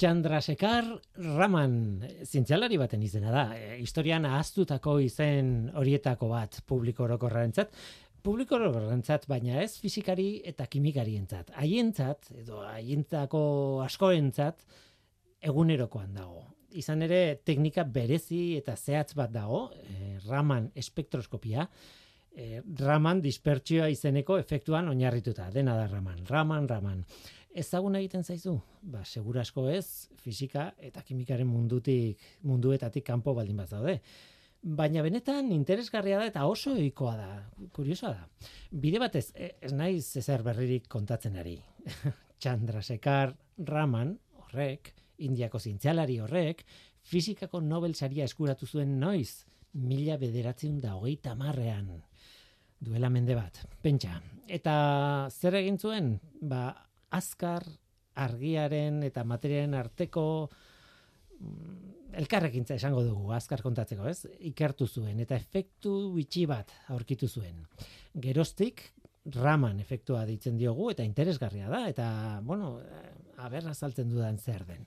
Chandrasekhar Raman, zientzialari baten izena da, e, historian ahaztutako izen horietako bat publiko orokorrarentzat, publiko orokorrarentzat, baina ez fizikari eta kimikarientzat. Haientzat, edo haientzako askoentzat, egunerokoan dago. Izan ere, teknika berezi eta zehatz bat dago, e, Raman espektroskopia, e, Raman dispertsioa izeneko efektuan oinarrituta, dena da Raman, Raman, Raman ezagun egiten zaizu? Ba, segurasko ez, fisika eta kimikaren mundutik, munduetatik kanpo baldin bat daude. Baina benetan interesgarria da eta oso ohikoa da, kuriosoa da. Bide batez, e, ez naiz ezer berririk kontatzen ari. Chandrasekhar Raman, horrek, indiako zintzialari horrek, fizikako Nobel saria eskuratu zuen noiz, mila bederatziun da hogeita marrean. Duela mende bat, pentsa. Eta zer egin zuen? Ba, azkar argiaren eta materiaren arteko mm, elkarrekintza esango dugu azkar kontatzeko, ez? Ikertu zuen eta efektu bitxi bat aurkitu zuen. Gerostik Raman efektua ditzen diogu eta interesgarria da eta bueno, eh, aber azaltzen dudan zer den.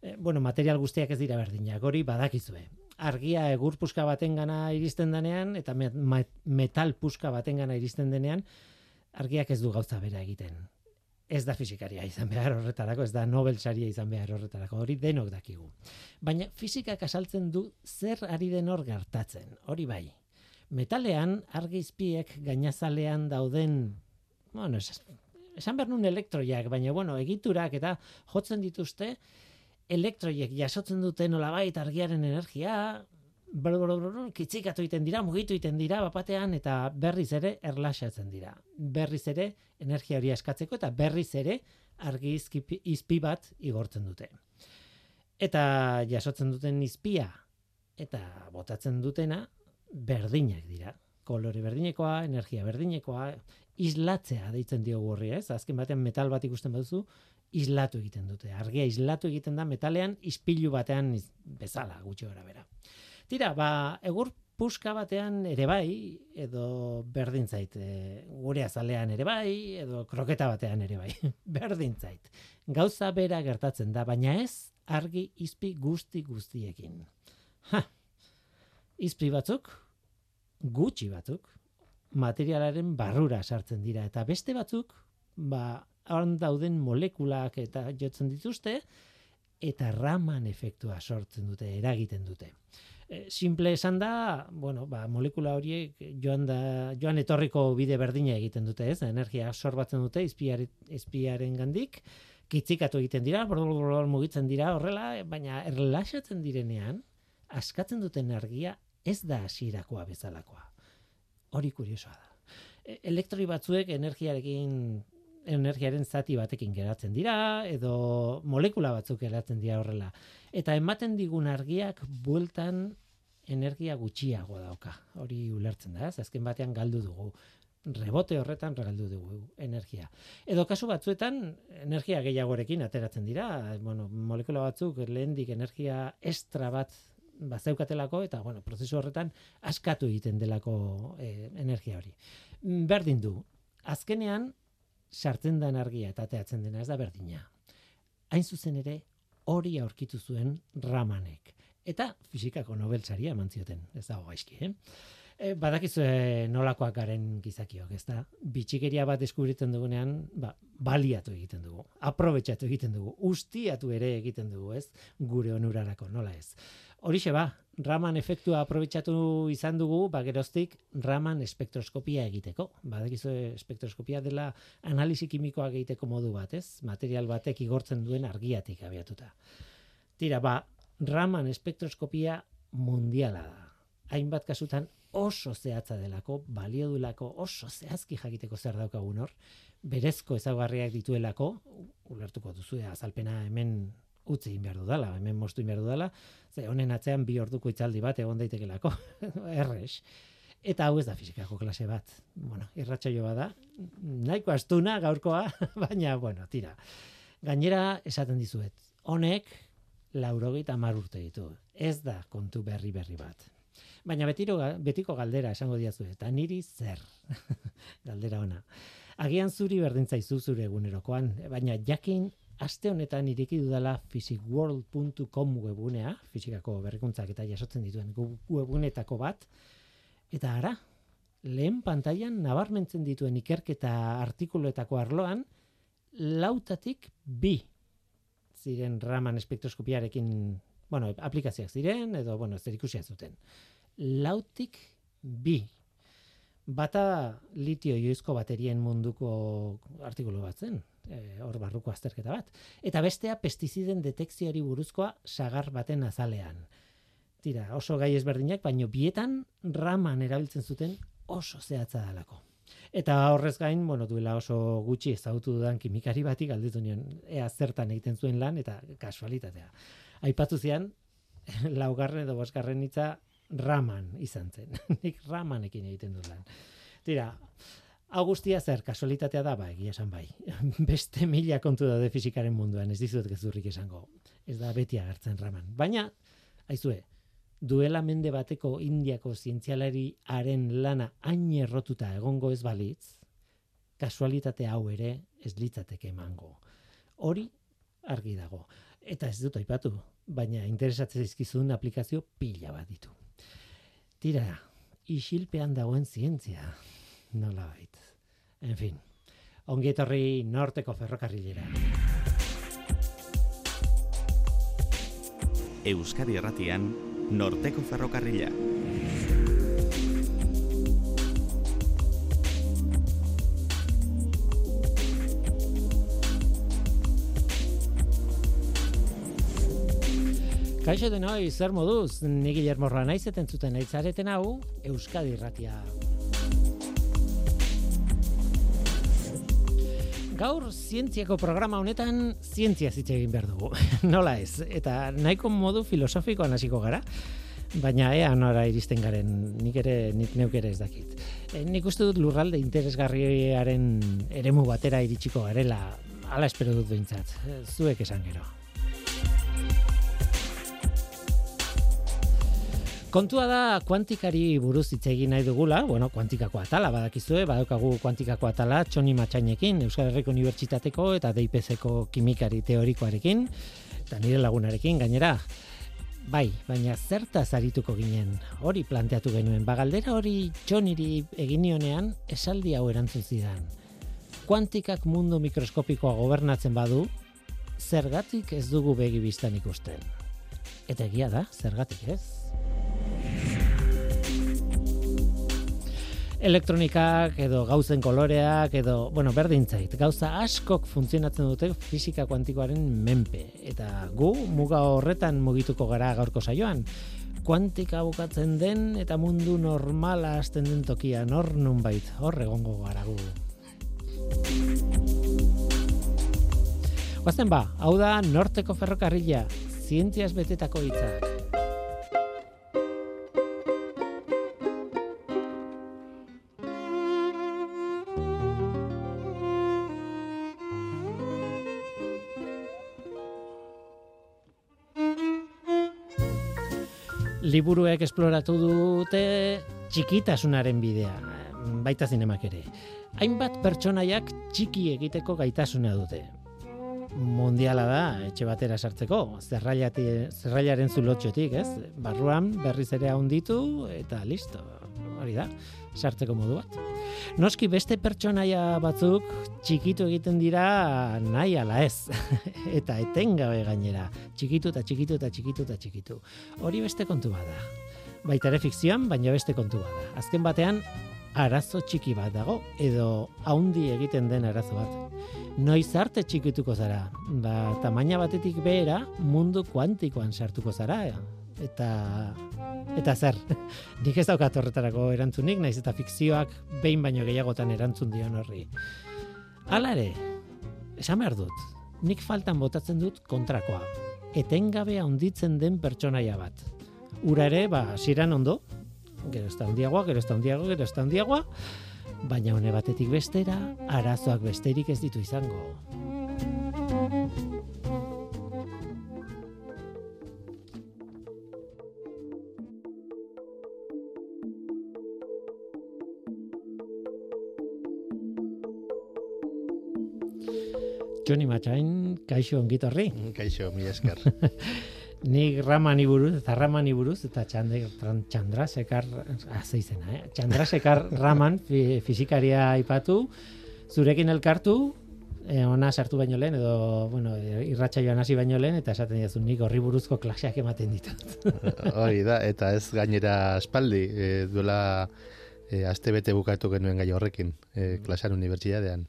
E, bueno, material guztiak ez dira berdinak, hori badakizue. Argia egur puska batengana iristen denean eta metal puska batengana iristen denean argiak ez du gauza bera egiten ez da fizikaria izan behar horretarako, ez da Nobel saria izan behar horretarako, hori denok dakigu. Baina fizikak asaltzen du zer ari den hor gertatzen, hori bai. Metalean argizpiek gainazalean dauden, bueno, esan behar nun elektroiak, baina bueno, egiturak eta jotzen dituzte, elektroiek jasotzen duten olabait argiaren energia, kitzikatu egiten dira, mugitu egiten dira bapatean eta berriz ere erlaxatzen dira. Berriz ere energia hori eskatzeko eta berriz ere argi izpi bat igortzen dute. Eta jasotzen duten izpia eta botatzen dutena berdinak dira. Kolore berdinekoa, energia berdinekoa, islatzea deitzen diogu horri, ez? Azken batean metal bat ikusten baduzu, islatu egiten dute. Argia islatu egiten da metalean ispilu batean bezala gutxi gara bera. Tira, ba, egur puska batean ere bai, edo berdin zait, e, gure azalean ere bai, edo kroketa batean ere bai, berdin zait. Gauza bera gertatzen da, baina ez argi izpi guzti guztiekin. Ha, izpi batzuk, gutxi batzuk, materialaren barrura sartzen dira, eta beste batzuk, ba, hor dauden molekulak eta jotzen dituzte, eta raman efektua sortzen dute, eragiten dute. Eh, simple esan da, bueno, ba, molekula horiek joan, da, joan etorriko bide berdina egiten dute, ez? Energia sorbatzen dute izpiare, izpiaren gandik, kitzikatu egiten dira, mugitzen dira horrela, baina erlaxatzen direnean, askatzen duten energia ez da hasirakoa bezalakoa. Hori kuriosoa da. E, elektroi batzuek energiarekin energiaren zati batekin geratzen dira edo molekula batzuk geratzen dira horrela eta ematen digun argiak bueltan energia gutxiago dauka. Hori ulertzen da, ez? Azken batean galdu dugu. Rebote horretan regaldu dugu energia. Edo kasu batzuetan energia gehiagorekin ateratzen dira, bueno, molekula batzuk lehendik energia extra bat bazeukatelako eta bueno, prozesu horretan askatu egiten delako e, energia hori. Berdin du. Azkenean sartzen da energia eta ateatzen dena ez da berdina. Hain zuzen ere hori aurkitu zuen Ramanek. Eta fizikako Nobel saria eman zioten, ez dago gaizki, eh? E, badakizu nolakoak garen gizakiok, ez da? Bitxikeria bat deskubritzen dugunean, ba, baliatu egiten dugu, aprobetsatu egiten dugu, ustiatu ere egiten dugu, ez? Gure onurarako, nola ez? Horixe ba, Raman efektua aprobetsatu izan dugu, ba geroztik Raman espektroskopia egiteko. Badakizu espektroskopia dela analisi kimikoa egiteko modu bat, ez? Material batek igortzen duen argiatik abiatuta. Tira, ba, Raman espektroskopia mundiala da. Hainbat kasutan oso zehatza delako, balio duelako, oso zehazki jakiteko zer daukagun hor, berezko ezaugarriak dituelako, ulertuko duzu, azalpena hemen utzi egin behar dudala, hemen egin behar dudala, ze honen atzean bi orduko itzaldi bat egon daitekelako, erres. Eta hau ez da fizikako klase bat. Bueno, irratsaio bada, nahiko astuna gaurkoa, baina, bueno, tira. Gainera, esaten dizuet, honek, laurogeita mar urte ditu. Ez da kontu berri berri bat. Baina betiro, betiko galdera esango diazu, eta niri zer galdera ona. Agian zuri berdintzaizu zure egunerokoan, baina jakin aste honetan ireki dudala physicworld.com webunea, fizikako berrikuntzak eta jasotzen dituen webunetako bat, eta ara, lehen pantailan nabarmentzen dituen ikerketa artikuluetako arloan, lautatik bi ziren raman espektroskopiarekin, bueno, aplikazioak ziren, edo, bueno, zer zuten. Lautik bi. Bata litio ioizko baterien munduko artikulu bat zen, e, hor barruko azterketa bat. Eta bestea pestiziden detekzioari buruzkoa sagar baten azalean. Tira, oso gai ezberdinak, baino bietan raman erabiltzen zuten oso zehatza dalako. Eta horrez gain, bueno, duela oso gutxi ezagutu dudan kimikari bati galdetu nion, ea zertan egiten zuen lan eta kasualitatea. Aipatu zian, laugarren edo bosgarren hitza raman izan zen. Nik ramanekin egiten dut lan. Tira, Augustia zer, kasualitatea da, ba, egia esan bai. Beste mila kontu da de fizikaren munduan, ez dizut gezurrik esango. Ez da beti agertzen raman. Baina, aizue, duela mende bateko indiako zientzialari haren lana hain errotuta egongo ez balitz, kasualitate hau ere ez litzateke emango. Hori argi dago. Eta ez dut aipatu, baina interesatzen dizkizun aplikazio pila bat ditu. Tira, isilpean dagoen zientzia, nola bait. En fin, ongi etorri norteko ferrokarrilera. Euskadi Erratian, norteko ferrokarrila. Kaixo de noi, zer moduz, ni Guillermo Ranaiz eten zuten aitzareten hau, Euskadi Irratia. Gaur zientziako programa honetan zientzia zitze egin behar dugu. Nola ez, eta nahiko modu filosofikoan hasiko gara, baina ea nora iristen garen, nik ere, nik neuk ere ez dakit. E, nik uste dut lurralde interesgarriaren eremu batera iritsiko garela, ala espero dut behintzat, zuek esan gero. Kontua da kuantikari buruz hitz egin nahi dugula, bueno, kuantikako atala badakizue, badaukagu kuantikako atala Txoni Matxainekin, Euskal Herriko Unibertsitateko eta DIPZko kimikari teorikoarekin, eta nire lagunarekin gainera. Bai, baina zerta zarituko ginen, hori planteatu genuen, bagaldera hori txoniri eginionean esaldi hau erantzun zidan. Kuantikak mundu mikroskopikoa gobernatzen badu, zergatik ez dugu begi biztan ikusten. Eta egia da, zergatik ez? Elektronikak edo gauzen koloreak edo, bueno, berdin zait, gauza askok funtzionatzen dute fisika kuantikoaren menpe. Eta gu, muga horretan mugituko gara gaurko saioan. Kuantika bukatzen den eta mundu normala hasten den tokia, nor nun bait, hor egongo gara gu. Guazten ba, hau da norteko ferrokarrila, zientziaz betetako hitzak. Liburuek esploratu dute txikitasunaren bidea, baita zinemak ere. Hainbat pertsonaiak txiki egiteko gaitasuna dute. Mundiala da, etxe batera sartzeko, zerrailaren zulotxotik, ez? Barruan berriz ere handitu eta listo, hori da sartzeko modu bat. Noski beste pertsonaia batzuk txikitu egiten dira nahi ala ez. eta etengabe gainera. Txikitu eta txikitu eta txikitu eta txikitu. Hori beste kontu bada. Baita ere fikzioan, baina beste kontu bada. Azken batean, arazo txiki bat dago, edo haundi egiten den arazo bat. Noiz arte txikituko zara, ba, tamaina batetik behera mundu kuantikoan sartuko zara, eta eta zer, nik ez daukat horretarako erantzunik, naiz eta fikzioak behin baino gehiagotan erantzun dion horri. Hala ere, esan behar dut, nik faltan botatzen dut kontrakoa. Etengabe handitzen den pertsonaia bat. Ura ere, ba, siran ondo, gero ez da handiagoa, gero ez da handiagoa, gero ez da handiagoa, baina hone batetik bestera, arazoak besterik ez ditu izango. Johnny Matxain, kaixo ongitorri. Kaixo, mi esker. Nik ramani buruz, eta ramani buruz, eta txande, txandrasekar, azeizena, eh? txandrasekar raman fi, fizikaria aipatu, zurekin elkartu, eh, ona sartu baino lehen, edo, bueno, irratxa joan hasi baino lehen, eta esaten dizu nik horri buruzko klaseak ematen ditut. Hori da, eta ez gainera espaldi, e, duela e, aste bete bukatu genuen gai horrekin, e, klasean unibertsitatean.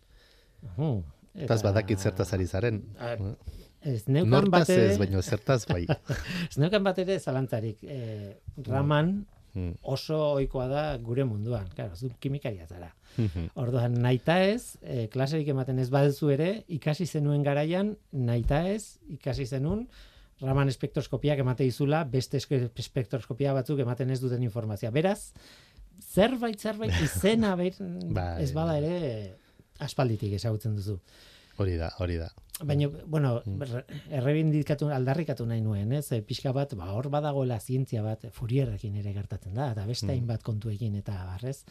Uh, eta ez badakit zertaz ari zaren. Ez neukan bat ez, baino zertaz bai. ez neukan bat ere zalantzarik. E, raman mm. oso ohikoa da gure munduan. Claro, zu kimikaria zara. Mm-hmm. Orduan, naita ez, e, klaserik ematen ez baduzu ere, ikasi zenuen garaian, naita ez, ikasi zenun, raman espektroskopiak emate izula, beste espektroskopia batzuk ematen ez duten informazioa. Beraz, zerbait, zerbait, izena, ber, bai, ez bada ere, aspalditik ezagutzen duzu. Hori da, hori da. Baina, bueno, mm. errebindikatu, aldarrikatu nahi nuen, ez? Pixka bat, ba, hor badagoela zientzia bat, furierrekin ere gertatzen da, eta beste mm. bat kontu egin, eta barrez,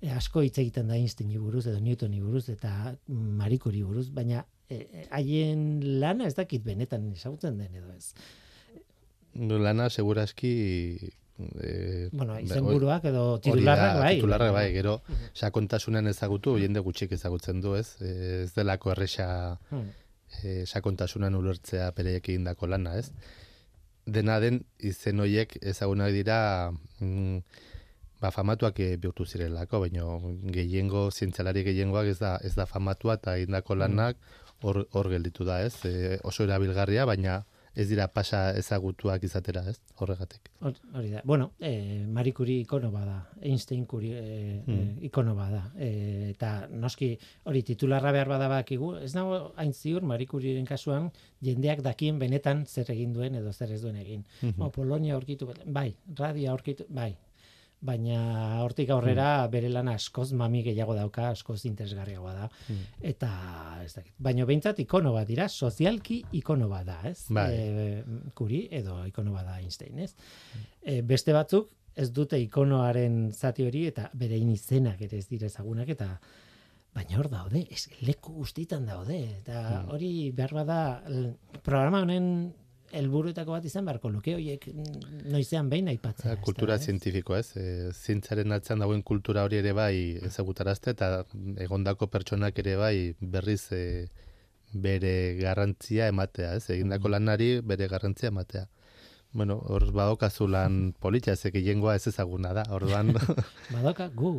e, asko hitz egiten da Einsteini buruz, edo Newtoni buruz, eta Marikuri buruz, baina e, e, haien lana ez dakit benetan ezagutzen den, edo ez? Lana, seguraski, e, bueno, izenburuak edo titularrak bai. Titularrak bai, gero sakontasunen ezagutu jende gutxik ezagutzen du, ez? Ez delako erresa hmm. e, sakontasunan ulertzea pereiek egindako lana, ez? Dena den izen hoiek ezagunak dira mm, ba famatuak e, bihurtu zirelako, baina gehiengo zientzialari gehiengoak ez da ez da famatua eta egindako hmm. lanak hor hor gelditu da, ez? E, oso erabilgarria, baina ez dira pasa ezagutuak izatera, ez? Horregatik. Hori da. Bueno, eh Marie Curie ikono bada, Einstein Curie eh, mm. ikono bada. Eh eta noski hori titularra behar bada bakigu, ez dago hain ziur Marie Curieren kasuan jendeak dakien benetan zer egin duen edo zer ez duen egin. Mm -hmm. Polonia aurkitu bai, radia aurkitu bai, baina hortik aurrera mm. bere lan askoz mami gehiago dauka, askoz interesgarriagoa da. Mm. Eta ez dakit. Baina behintzat ikono bat dira, sozialki ikono bat da, ez? Bai. E, kuri edo ikono bat da Einstein, ez? E, beste batzuk ez dute ikonoaren zati hori eta bere izenak ere ez dire ezagunak eta baina hor daude, ez leku guztitan daude eta hori behar bada programa honen helburuetako bat izan beharko luke hoiek noizean behin aipatzea. kultura zientifikoa, ez? E, zintzaren atzean dagoen kultura hori ere bai ezagutarazte eta egondako pertsonak ere bai berriz e, bere garrantzia ematea, ez? Egindako mm. lanari bere garrantzia ematea. Bueno, hor badokazu lan politxa, ez jengoa ez ezaguna da, orduan. Badoka, gu.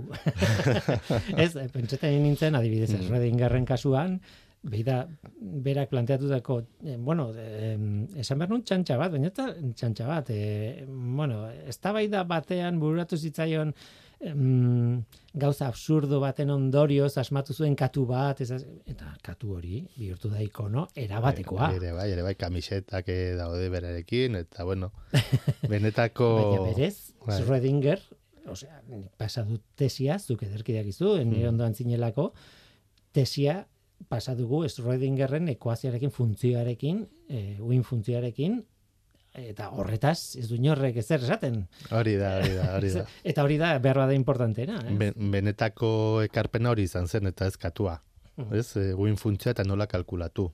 ez, pentsetan nintzen, adibidez, mm. Redingerren kasuan, Beida, berak planteatutako, eh, bueno, eh, esan behar nun txantxa bat, baina eta txantxa bat, eh, bueno, ez da batean bururatu zitzaion gauza absurdo baten ondorioz asmatu zuen katu bat, ez, eta katu hori, bihurtu da ikono, erabatekoa. Ere bai, ere bai, kamisetak daude berarekin, eta bueno, benetako... baina berez, bai. Schrödinger, osea, pasadu tesia, zuk ederkideak izu, mm. ondoan zinelako, tesia pasa dugu Schrödingerren ekuazioarekin funtzioarekin, e, uin funtzioarekin eta horretaz ez du inorrek ezer esaten. Hori da, hori da, hori da. eta hori da berba da importantena, eh? benetako ekarpena hori izan zen eta ez katua. Ez, e, uin funtzioa eta nola kalkulatu.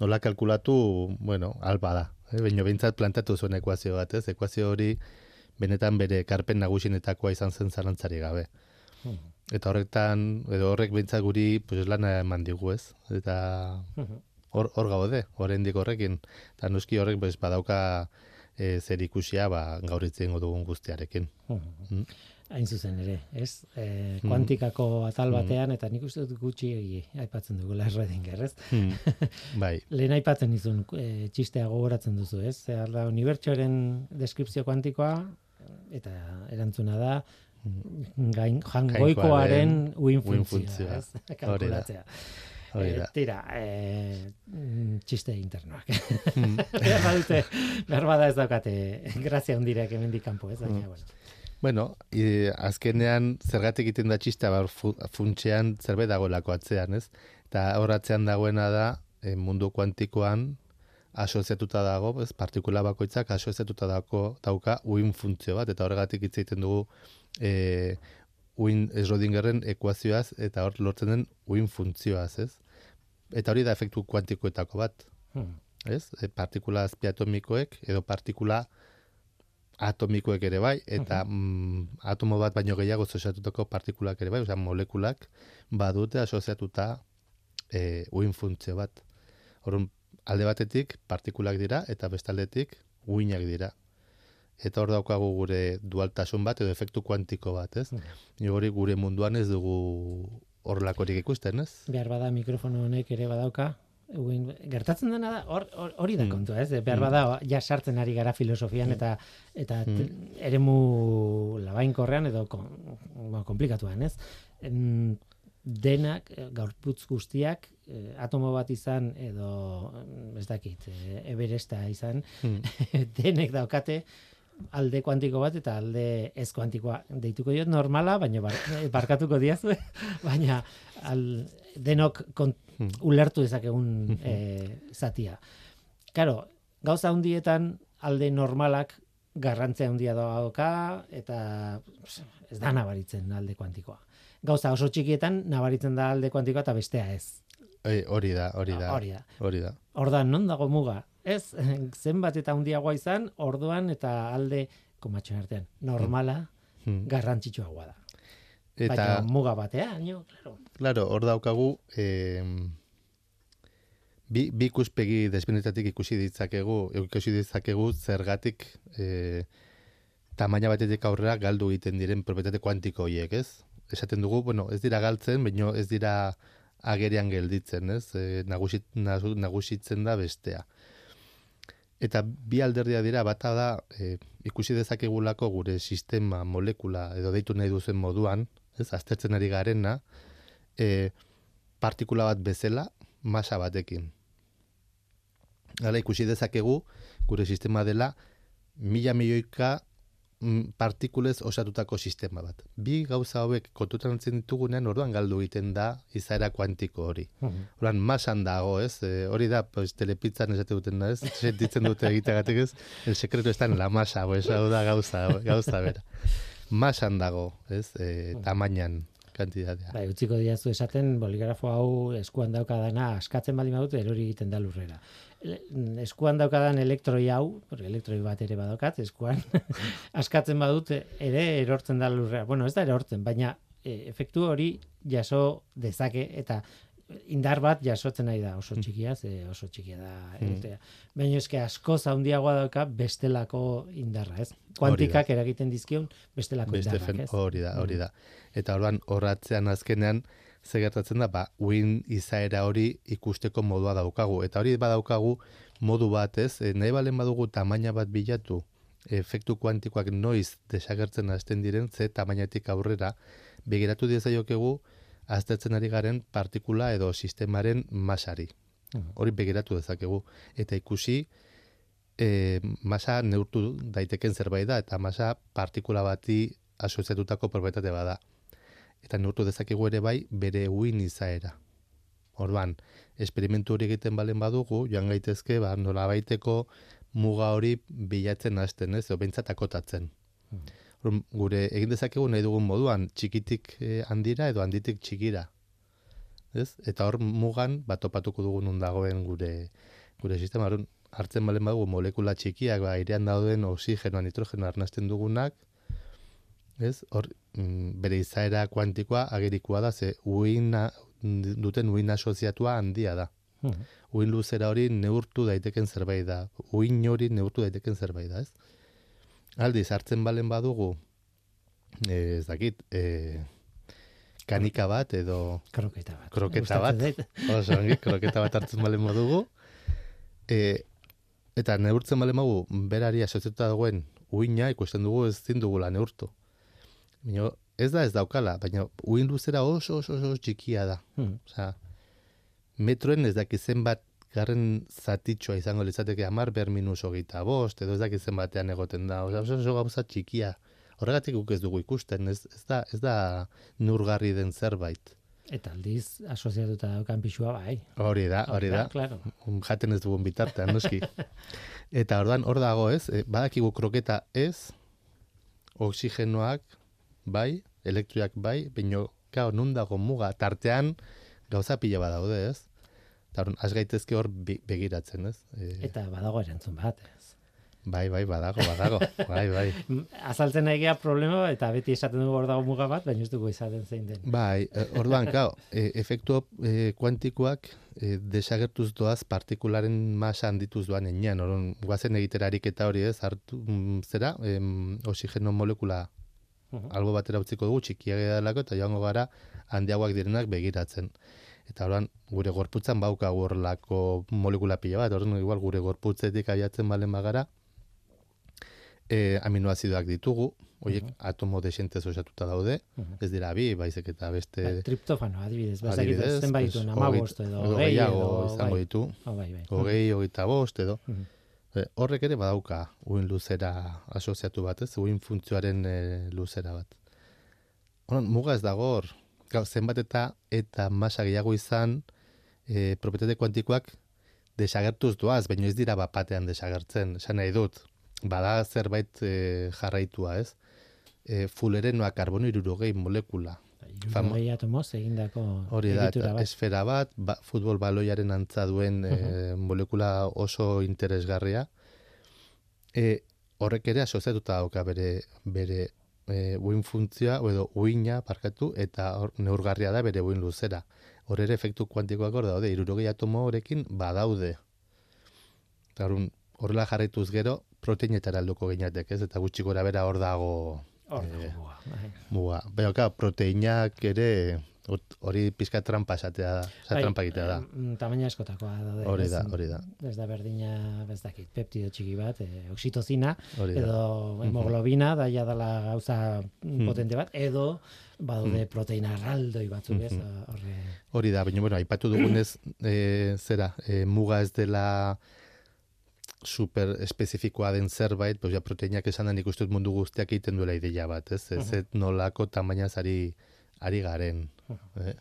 Nola kalkulatu, bueno, alba da. Eh? Baina behintzat plantatu zuen ekuazio bat, ez? Ekuazio hori benetan bere ekarpen nagusinetakoa izan zen zalantzari gabe eta horretan edo horrek beintza guri pues lana eman digu, ez? Eta hor hor gaude, oraindik horrekin. Ta noski horrek pues badauka e, zer ikusia ba gaur itzengo dugun guztiarekin. Mm. Hain zuzen ere, ez? E, kuantikako atal batean eta nik uste dut gutxi aipatzen dugu La Schrödinger, ez? bai. Lehen aipatzen dizun e, txistea gogoratzen duzu, ez? Zer da unibertsoaren deskripzio kuantikoa eta erantzuna da gain jangoikoaren uin funtzioa, kalkulatzea. Hori da. Eh, tira, eh, txiste internoak. Mm. behar behar ez daukate, grazia hundirek hemendik kanpo, ez? Baina, mm. bueno. Bueno, i, azkenean zergatik egiten da txista bar funtsean zerbait dagoelako atzean, ez? Eta horatzean dagoena da e, mundu kuantikoan asoziatuta dago, ez? Partikula bakoitzak asoziatuta dago dauka uin funtzio bat eta horregatik hitz egiten dugu e, uin Schrodingerren ekuazioaz eta hor lortzen den uin funtzioaz, ez? eta hori da efektu kuantikoetako bat, Hmm. ez? E, partikula azpiatomikoek edo partikula atomikoek ere bai, eta mm, atomo bat baino gehiago osatutako partikulak ere bai, osea molekulak badute asoziatuta e, uin funtzio bat. Orrun alde batetik partikulak dira eta bestaldetik uinak dira. Eta hor daukagu gure dualtasun bat edo efektu kuantiko bat, ez? Ni hori gure munduan ez dugu horrelakorik ikusten, ez? Behar bada mikrofono honek ere badauka, Uin, gertatzen dena da, hor- hor- hori da Mm. kontua, ez? Behar Mm. bada, ja sartzen ari gara filosofian eta eta Mm. eremu labainkorrean edo kon, bueno, komplikatuan, ez? Denak, eh, gaurputz guztiak, eh, atomo bat izan edo, mm, ez dakit, eh, Everesta izan, denek daukate alde kuantiko bat eta alde ez kuantikoa deituko diot normala, baina bar, barkatuko diazu, baina al, denok kon, Hmm. ulertu dezakegun e, zatia. Karo, gauza hundietan alde normalak garrantzia handia dauka eta pss, ez da nabaritzen alde kuantikoa. Gauza oso txikietan nabaritzen da alde kuantikoa eta bestea ez. E, hori da, hori da. Hori da. Hori da. Ordan non dago muga? Ez, zenbat eta handiagoa izan, orduan eta alde komatxoen artean. Normala, Hmm. garrantzitsuagoa da. Eta, Baina muga batean, jo, claro. claro, hor daukagu, eh, bi, bi ikuspegi desbinetatik ikusi ditzakegu, ikusi ditzakegu zergatik eh, tamaina batetik aurrera galdu egiten diren propietate kuantiko horiek, ez? Esaten dugu, bueno, ez dira galtzen, baina ez dira agerian gelditzen, ez? E, nagusit, nagu- nagusitzen da bestea. Eta bi alderdia dira, bata da, e, ikusi dezakegulako gure sistema, molekula, edo deitu nahi duzen moduan, ez, aztertzen ari garena, e, partikula bat bezala, masa batekin. Hala, ikusi dezakegu, gure sistema dela, mila milioika partikulez osatutako sistema bat. Bi gauza hauek kontutan hartzen ditugunean, orduan galdu egiten da izaera kuantiko hori. Orduan, masan dago, ez? E, hori da, pues, telepizzan esate duten da, ez? Sentitzen dute egiteagatik, ez? El secreto está en la masa, pues, hau da gauza, gauza bera. Masan dago, ez? E, tamainan kantitatea. Bai, utziko diazu esaten boligrafo hau eskuan daukadana askatzen baldin badut erori egiten da lurrera. Eskuan daukadan elektroi hau, porque elektroi bat ere badaukat, eskuan askatzen badut ere erortzen da lurrera. Bueno, ez da erortzen, baina e, efektu hori jaso dezake eta indar bat jasotzen nahi da oso txikia, ze oso txikia da elektroia. Baina eske asko handiagoa dauka bestelako indarra, ez? Kuantikak eragiten dizkion bestelako Beste indarrak, ez? hori da, hori da. Eta orduan horratzean azkenean ze gertatzen da, ba, uin izaera hori ikusteko modua daukagu. Eta hori badaukagu modu bat, ez? E, nahi balen badugu tamaina bat bilatu, efektu kuantikoak noiz desagertzen hasten diren, ze tamainatik aurrera, begiratu diezaiokegu aztertzen ari garen partikula edo sistemaren masari. Mhm. Hori begiratu dezakegu. Eta ikusi, e, masa neurtu daiteken zerbait da, eta masa partikula bati asoziatutako propietate bada. Eta neurtu dezakegu ere bai bere uin izaera. Orduan, esperimentu hori egiten balen badugu, joan gaitezke, ba, nola baiteko muga hori bilatzen hasten, ez, behintzat akotatzen. Orduan, gure egin dezakegu nahi dugun moduan, txikitik eh, handira edo handitik txikira. Ez? Eta hor mugan bat topatuko dugun dagoen gure gure sistema orduan, hartzen balen badugu molekula txikiak ba airean dauden oxigenoa, nitrogenoa arnasten dugunak, ez? Hor mm, bere izaera kuantikoa agerikoa da ze uina duten uin asoziatua handia da. Mhm. Uin luzera hori neurtu daiteken zerbait da. Uin hori neurtu daiteken zerbait da, ez? Aldiz, hartzen balen badugu, eh, ez dakit, eh, kanika bat edo Kroketa bat. Kroketa bat. oso kroketa bat hartzen balen badugu, e, eta neurtzen balen badugu, berari asoziatuta dagoen uina ikusten dugu ez dugula neurtu. Baina ez da ez daukala, baina uin luzera oso oso oso txikia da. Mhm. Osea, metroen ez daki zenbat garren zatitxoa izango litzateke amar ber minus hogeita bost, edo ez daki zenbatean egoten da. Osea, oso, oso gauza txikia. Horregatik guk ez dugu ikusten, ez, ez, da, ez da nurgarri den zerbait. Eta aldiz asoziatuta daukan pixua bai. Hori da, hori da. Claro. Um, jaten ez dugun bitartean, noski. Eta ordan hor dago ez, e, badakigu kroketa ez, oxigenoak bai, elektroiak bai, baino, kao, nun dago muga, tartean gauza pila badaude ez. Eta az gaitezke hor be- begiratzen, ez? E, Eta badago erantzun bat. Ez. bai, bai, badago, badago, bai, bai. Azaltzen nahi problema eta beti esaten dugu hor dago muga bat, baina ez dugu izaten zein den. Bai, e, orduan, kao, e, efektu e, kuantikoak e, desagertuz doaz partikularen masa handituz doan enean, orduan, guazen egiterarik eta hori ez, hartu, mm, zera, em, oxigeno molekula Mhm. albo batera utziko dugu, txikia gedalako, eta joango gara handiagoak direnak begiratzen. Eta orduan, gure gorputzan bauka horlako molekula pila bat, orduan, igual, gure gorputzetik abiatzen balen bagara, e, aminoazidoak ditugu, horiek atomo desentez osatuta daude, Mhm. ez dira bi, baizik eta beste Bai, triptofano, adibidez, bazakit zenbait dituen, amabost hogei- edo, hogei gehiago edo, izango bai. ditu, Oh, bai, bai. hogei, hogeita bost edo. Mhm. E, horrek ere badauka uin luzera asoziatu bat, ez? Uin funtzioaren e, luzera bat. Horan, muga ez dago hor, zenbat eta eta masa gehiago izan, e, propietate kuantikoak desagertuz doaz, baina ez dira bapatean desagertzen, esan nahi dut, bada zerbait e, jarraitua, ez? E, fulerenoa karbono irurogei molekula, Hirurogei atomoz egindako Hori da, bat. esfera bat, ba, futbol baloiaren antza duen e, molekula oso interesgarria. E, horrek ere asoziatuta dauka bere, bere e, uin funtzioa, edo uina, parkatu, eta hor, neurgarria da bere uin luzera. Hor ere efektu kuantikoak hor daude, irurogei atomo horrekin badaude. Eta orduan, horrela jarraituz gero, proteinetara alduko gineatek, ez? Eta gutxi gora bera hor dago Hor eh, bai. Muga, baina, claro, proteinak ere hori pizka trampa esatea da, oza, Bai, trampa egitea da. mm, Tamaina askotakoa daude. Hori ez? da, hori da. Ez da berdina, ez dakit, peptido txiki bat, e, oxitozina, Hori da. edo hemoglobina, daia dela gauza Mhm. potente bat, edo badaude proteina arraldoi batzuk, ez? Mhm. Horre, Hori da, baina, bueno, aipatu dugunez, e, zera, e, muga ez dela super espezifikoa den zerbait, pues ja, proteinak esan uste dut mundu guztiak egiten duela ideia bat, ez? Ez ez nolako tamainaz ari, ari garen. Eh?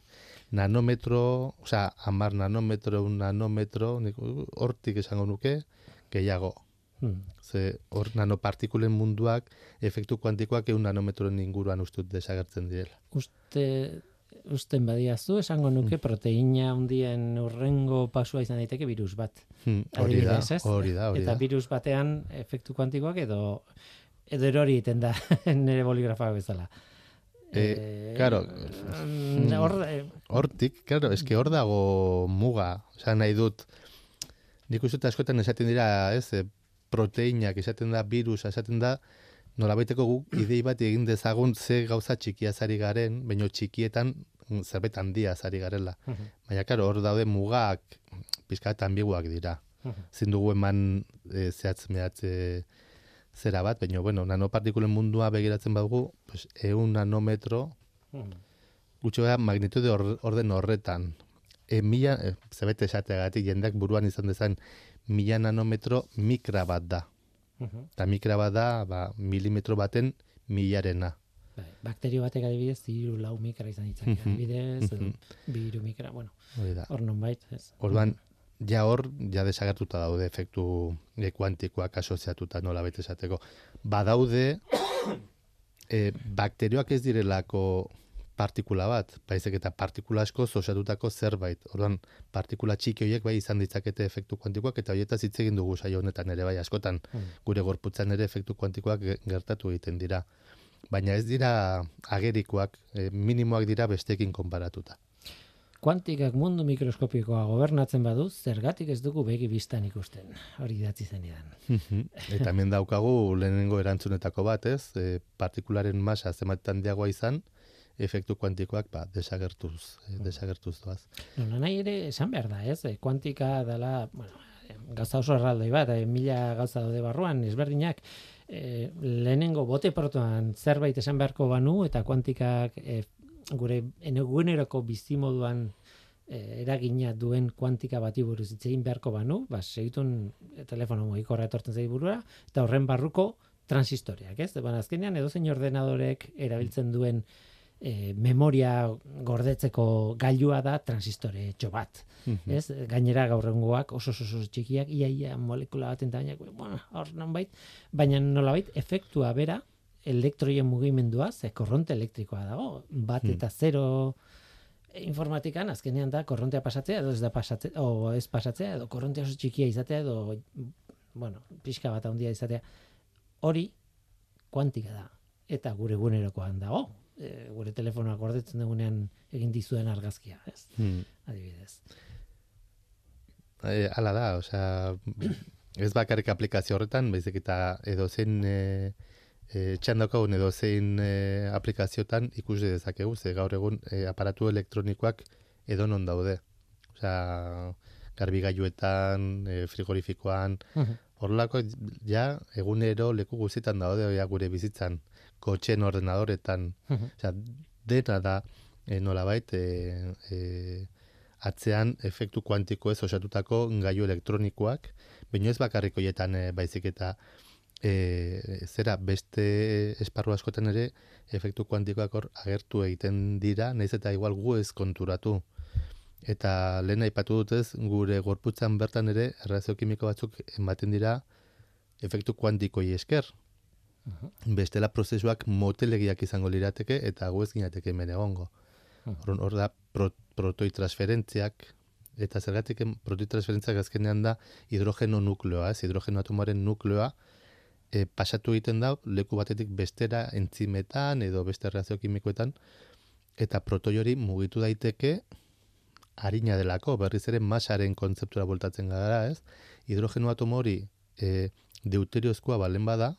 Nanometro, osea, amar nanometro, un nanometro, hortik esango nuke, gehiago. hmm. Ze hor nanopartikulen munduak, efektu kuantikoak eun nanometroen inguruan ustut desagertzen direla. uste usten badiazu, esango nuke Mm. proteina hundien urrengo pasua izan daiteke virus bat. Hmm, hori da, hori da, hori Eta virus batean efektu kuantikoak edo edo erori egiten da nire boligrafa bezala. Eh, claro. mm, hor, eh, Hortik, claro, eske hor dago muga, osea nahi dut, nik uste askotan esaten dira, ez, proteinak, esaten da virus, esaten da, nolabaiteko guk idei bat egin dezagun ze gauza txikia zari garen, baina txikietan mm, zerbait handia zari garela. Mhm. Baina, karo, hor daude mugak, pizka eta ambiguak dira. Mhm. Zin dugu eman e, zehatz mehatz e, zera bat, baina, bueno, nanopartikulen mundua begiratzen badugu, pues, eun nanometro, Mhm. gutxo gara magnitude or, orden horretan. E, mila, e, zebete esateagatik jendeak buruan izan dezan, mila nanometro mikra bat da. Mhm. Eta mikra bat da, ba, milimetro baten milarena. Bai, bakterio batek adibidez, hiru lau mikra izan ditzake, Mhm. adibidez, edo bi hiru mikra, bueno, hor nonbait, ez? Orduan, ja hor, ja desagertuta daude efektu e, kuantikoak asoziatuta nola esateko. Badaude, e, bakterioak ez direlako partikula bat, baizik eta partikula asko osatutako zerbait. Orduan, partikula txiki horiek bai izan ditzakete efektu kuantikoak eta horietaz hitz egin dugu saio honetan ere bai askotan Mhm. gure gorputzan ere efektu kuantikoak ge- gertatu egiten dira. Baina ez dira agerikoak, e, minimoak dira bestekin konparatuta. Kuantikak mundu mikroskopikoa gobernatzen badu, zergatik ez dugu begi bistan ikusten. Hori idatzi zenidan. Eta hemen daukagu lehenengo erantzunetako bat, ez? E, partikularen masa zenbat handiagoa izan, efektu kuantikoak ba, desagertuz, e, desagertuz doaz. Nola nahi ere esan behar da, ez? E, Kuantika dela, bueno, e, gauza oso erraldoi bat, e, mila gauza daude barruan, ezberdinak, e, lehenengo bote protoan zerbait esan beharko banu, eta kuantikak e, gure eguneroko bizimoduan e, eragina duen kuantika bati buruz hitz egin beharko banu, ba, segitun telefono mugikorra etortzen zait burura, eta horren barruko transistoriak, ez? Baina azkenean edozein ordenadorek erabiltzen duen e, memoria gordetzeko gailua da transistore etxo bat. Ez? Gainera gaur egungoak oso oso, oso txikiak, ia ia molekula baten tamainak, bueno, hor nonbait, baina nolabait efektua bera elektroien mugimendua, ze korronte elektrikoa dago, bat Hmm. eta zero informatikan azkenean da korrontea pasatzea edo ez da pasatzea o ez pasatzea edo korrontea oso txikia izatea edo bueno, pixka bat handia izatea. Hori kuantika da eta gure gunerokoan dago. E, gure telefonoa gordetzen dugunean egin dizuen argazkia, ez? Hmm. Adibidez. E, ala da, osea, ez bakarrik aplikazio horretan, baizik eta edo zen e, e, txandoko edo zein e, aplikaziotan ikus dezakegu, ze gaur egun e, aparatu elektronikoak edo non daude. Osea, garbigailuetan, e, frigorifikoan, horrelako ja egunero leku guztietan daude ja, gure bizitzan kotxen ordenadoretan. Osea, dena da e, nolabait e, e, atzean efektu kuantiko ez osatutako gailu elektronikoak, baina ez bakarrik hoietan e, baizik eta e, zera beste esparru askotan ere efektu kuantikoak hor agertu egiten dira, naiz eta igual gu ez konturatu. Eta lehen aipatu dutez, gure gorputzan bertan ere errazio kimiko batzuk ematen dira efektu kuantikoi esker. Bestela prozesuak motelegiak izango lirateke eta gu ez ginateke hemen egongo. Hor, hor da pro, protoi transferentziak eta zergatik protoi transferentziak azkenean da hidrogeno nukleoa, ez hidrogeno atomoaren nukleoa e, pasatu egiten da leku batetik bestera entzimetan edo beste reazio kimikoetan eta protoi hori mugitu daiteke harina delako, berriz ere masaren kontzeptura voltatzen gara, ez? Hidrogeno atomo hori e, deuteriozkoa balen bada,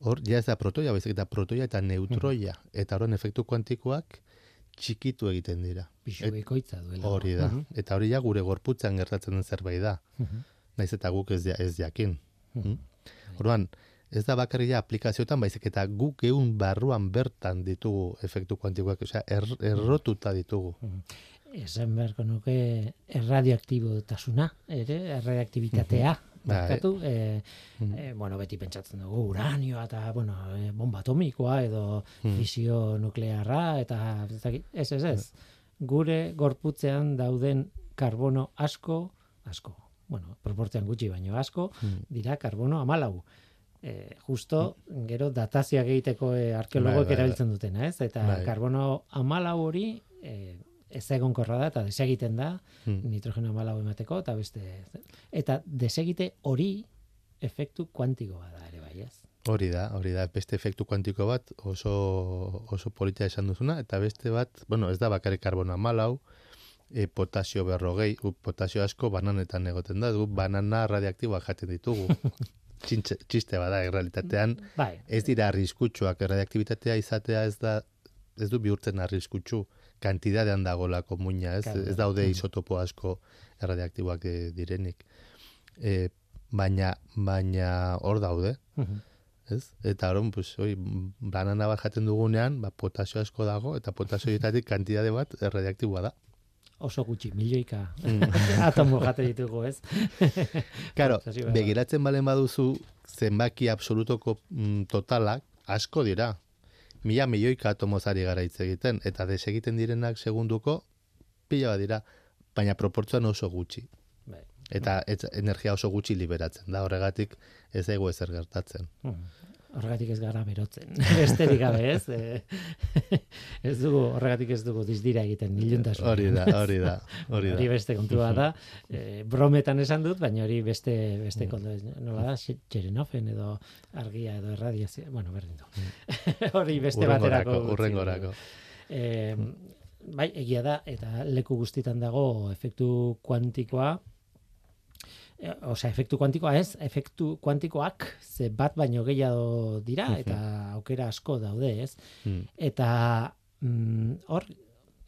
hor, ja ez da protoia, baizik eta protoia eta neutroia, eta horren efektu kuantikoak txikitu egiten dira. Bisu ekoitza duela. Hori da. Eta hori ja gure gorputzan gertatzen den zerbait da. Naiz eta guk ez, ez jakin. Mm? Orduan, ez da bakarria aplikazioetan, baizik eta guk egun barruan bertan ditugu efektu kuantikoak, osea, er, errotuta ditugu esan beharko nuke erradioaktibotasuna, ere, erradioaktibitatea, bakatu, e, e, bueno, beti pentsatzen dugu uranioa eta, bueno, e, bomba atomikoa edo fisio nuklearra eta ez, ez, ez. Gure gorputzean dauden karbono asko, asko, bueno, proportzean gutxi baino asko, dira karbono amalau. E, justo, gero datazioak egiteko e, arkeologoek bai, bai, erabiltzen dutena, ez? Eta karbono amalau hori, e, ez egonkorra da eta desegiten da hmm. nitrogeno malau emateko eta beste eta desegite hori efektu kuantikoa da ere bai ez hori da hori da beste efektu kuantiko bat oso oso polita esan duzuna eta beste bat bueno ez da bakarrik karbono malau e, potasio berrogei u, potasio asko bananetan egoten da du banana radioaktiboa jaten ditugu txiste bada errealitatean bai. ez dira arriskutsuak erradioaktibitatea izatea ez da ez du bihurtzen arriskutsu kantidadean dagolako muina, ez, ez daude isotopo asko erradiaktiboak e, direnik. E, baina baina hor daude. Ez? Eta horon, pues, oi, banana bat jaten dugunean, ba, potasio asko dago, eta potasioetatik kantidade bat erradiaktiboa da. Oso gutxi, milioika mm. atomo jate ditugu, ez? Karo, begiratzen balen baduzu zenbaki absolutoko mm, totalak asko dira mila milioika atomozari gara hitz egiten, eta desegiten direnak segunduko, pila bat dira, baina proportzioan oso gutxi. Bai. Eta ez, energia oso gutxi liberatzen da, horregatik ez egu ezer gertatzen. Hmm. Horregatik ez gara berotzen. Besterik gabe, ez? E, ez dugu, horregatik ez dugu dizdira egiten, niluntasun. Hori da, hori da. Hori, hori beste kontua da. E, brometan esan dut, baina hori beste, beste mm. kontu. Nola da, txerenofen edo argia edo erradiazio. Bueno, berdin du. Mm. hori beste baterako. Urrengorako. E, bai, egia da, eta leku guztitan dago efektu kuantikoa, Eh, osea, efektu kuantikoa ez, efektu kuantikoak ze bat baino gehiago dira eta aukera asko daude, ez? Hmm. Eta mm, hor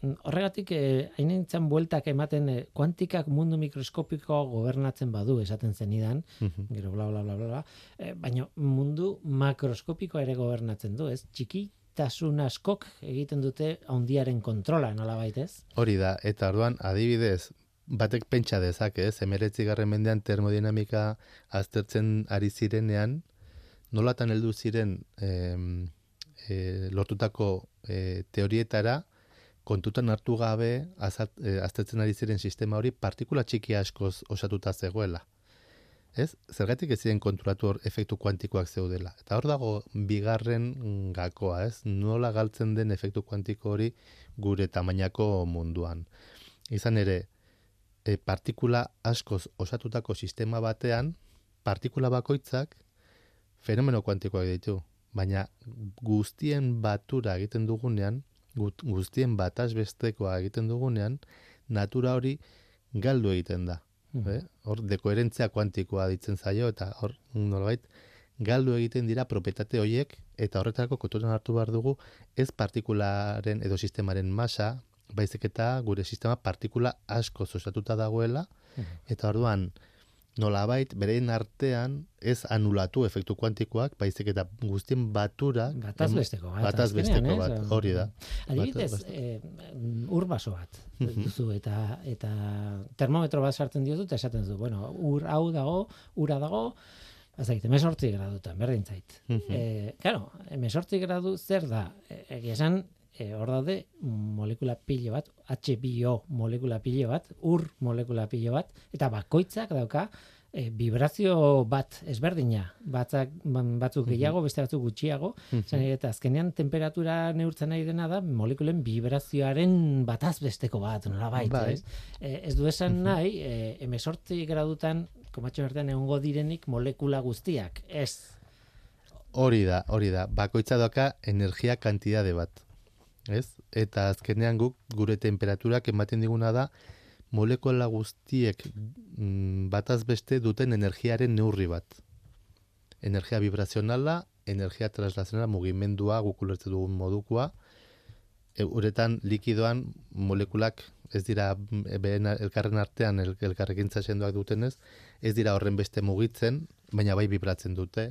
horregatik eh, hainentzan bueltak ematen eh, kuantikak mundu mikroskopiko gobernatzen badu esaten zenidan, gero bla bla bla bla, eh, baina mundu makroskopiko ere gobernatzen du, ez? Txiki tasun askok egiten dute handiaren kontrola, nola baitez? Hori da, eta orduan adibidez, batek pentsa dezake, ez, emeretzi garren mendean termodinamika aztertzen ari zirenean, nolatan heldu ziren e, e, lortutako e, teorietara, kontutan hartu gabe azat, e, aztertzen ari ziren sistema hori partikula txiki askoz osatuta zegoela. Ez? Zergatik ez ziren konturatu hor efektu kuantikoak zeudela. Eta hor dago bigarren gakoa, ez? Nola galtzen den efektu kuantiko hori gure tamainako munduan. Izan ere, e, partikula askoz osatutako sistema batean, partikula bakoitzak fenomeno kuantikoak ditu. Baina guztien batura egiten dugunean, guztien bataz bestekoa egiten dugunean, natura hori galdu egiten da. Eh? Hor, dekoherentzia kuantikoa ditzen zaio, eta hor, nolabait, galdu egiten dira propietate horiek, eta horretarako kontutan hartu behar dugu, ez partikularen edo sistemaren masa, baizik eta gure sistema partikula asko osatuta dagoela, eta orduan, nolabait, berein artean, ez anulatu efektu kuantikoak, baizik eta guztien batura... Bataz besteko bat. Bataz besteko ez? bat, hori da. Adibidez, eh, ur baso bat Mhm. duzu eta eta termometro bat sartzen diozu eta esaten du, bueno, ur hau dago, ura dago, ez dakit, 18 gradutan, berdin zait. Mhm. Eh, claro, 18 gradu zer da? Eh, Egia esan, eh, hor daude molekula pilo bat, H2O molekula pilo bat, ur molekula pilo bat, eta bakoitzak dauka e, vibrazio bat ezberdina, batzak ban- batzuk gehiago, beste batzuk gutxiago, Zan, eta azkenean temperatura neurtzen nahi dena da molekulen vibrazioaren bataz besteko bat, nolabait, Bai. ez? E, ez du esan nahi, e, emesortzi gradutan, komatxo artean egongo direnik molekula guztiak, ez. Hori da, hori da. Bakoitza doka energia kantidade bat. Ez? Eta azkenean guk gure temperaturak ematen diguna da molekula guztiek mm, bataz beste duten energiaren neurri bat. Energia vibrazionala, energia traslazionala, mugimendua, guk ulertzen dugun modukoa, e, uretan likidoan molekulak ez dira mm, behen elkarren artean el, elkarrekintza sendoak dutenez, ez dira horren beste mugitzen, baina bai vibratzen dute,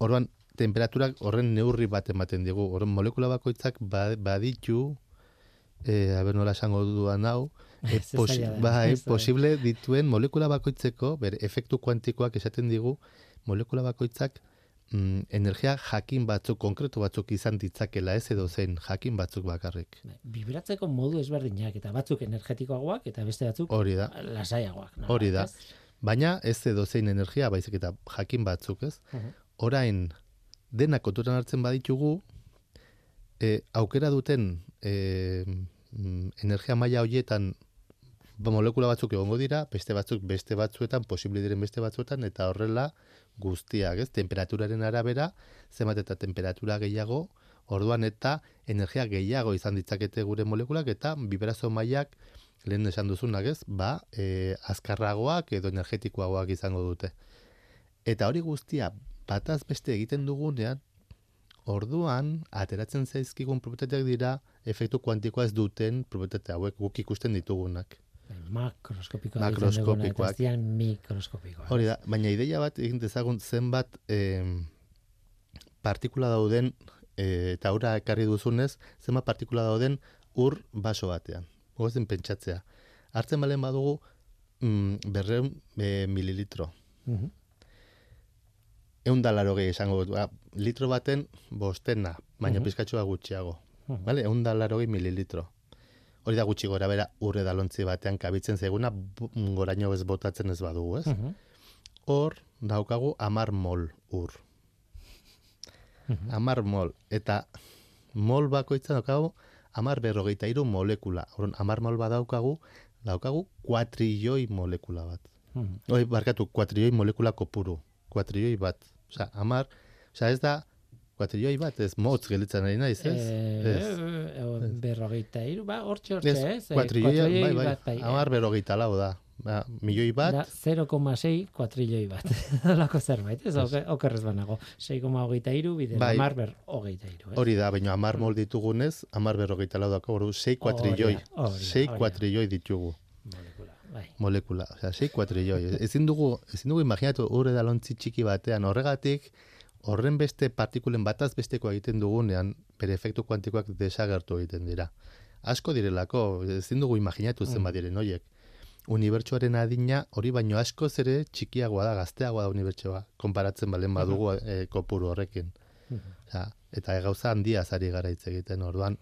Orduan, temperaturak horren neurri bat ematen digu. Orduan, molekula bakoitzak ba- baditu, eh, a ber nola esango dudan hau, e, da, bai, posible dituen molekula bakoitzeko, ber, efektu kuantikoak esaten digu, molekula bakoitzak mm, energia jakin batzuk, konkretu batzuk izan ditzakela, ez edo zen jakin batzuk bakarrik. Bai, Vibratzeko modu ezberdinak, eta batzuk energetikoagoak, eta beste batzuk Hori da. lasaiagoak. Hori da. ez? Baina ez edo zein energia, baizik eta jakin batzuk, ez? Mhm. orain denak kontutan hartzen baditugu, e, aukera duten e, mm, energia maila hoietan ba, molekula batzuk egongo dira, beste batzuk beste batzuetan, posible diren beste batzuetan, eta horrela guztiak, ez? Temperaturaren arabera, zenbat eta temperatura gehiago, orduan eta energia gehiago izan ditzakete gure molekulak, eta vibrazio mailak lehen esan duzunak, ez? Ba, e, azkarragoak edo energetikoagoak izango dute. Eta hori guztia bataz beste egiten dugunean, orduan ateratzen zaizkigun propietateak dira efektu kuantikoa ez duten propietate hauek guk ikusten ditugunak. Makroskopikoak. Makroskopikoak. Ez dian mikroskopikoak. Hori da, baina ideia bat egin dezagun zenbat em, partikula dauden e, eta aura ekarri duzunez, zenbat partikula dauden ur baso batean. Gozen pentsatzea. Hartzen balen badugu mm, berreun e, mililitro. Mhm. Eun da laro gehi esango dut. Ba, litro baten bostena, baina Mhm. pizkatxoa gutxiago. Mhm. Vale? Eun da laro gehi mililitro. Hori da gutxi gora bera urre dalontzi batean kabitzen zaiguna bu- goraino ez botatzen ez badugu, ez? Mhm. Hor daukagu amar mol ur. Amar mol. Eta mol bakoitza daukagu amar berrogeita iru molekula. Orduan, amar mol badaukagu, daukagu kuatrilloi molekula bat. Mhm. Oi, barkatu, kuatrilloi molekula kopuru. Kuatrilloi bat. Osa, amar, osa ez da, kuatrilloi bat, ez motz gelitzen ari naiz, ez? Eh, ez. eh, berrogeita iru, ba, hortxe hortxe, Ez? Eh, kuatrilloi, bai, bai, bat, bai. amar berrogeita lau da. Ba, milioi bat, Da 0,6 kuatrilloi bat. Olako zerbait, ez? Oke, okerrez banago. 6,23 bider Bai. amar ber hogeita iru, hori da, baina amar mol ditugunez, amar lau daukagu, ordu, sei kuatrilloi. Hori da, hori da, Sei hori da. kuatrilloi ditugu. Bai. molekula, osea, sei kuatrilloi. Ezin dugu, ezin dugu imaginatu ure dalontzi txiki batean, horregatik, horren beste partikulen bataz besteko egiten dugunean, bere efektu kuantikoak desagertu egiten dira. Asko direlako, ezin dugu imaginatu Mm. zenbat diren hoiek. Unibertsuaren adina hori baino askoz ere txikiagoa da, gazteagoa da unibertsoa, konparatzen balen badugu eh, kopuru horrekin. Mhm. Osea, eta gauza handia zari gara hitz egiten, orduan,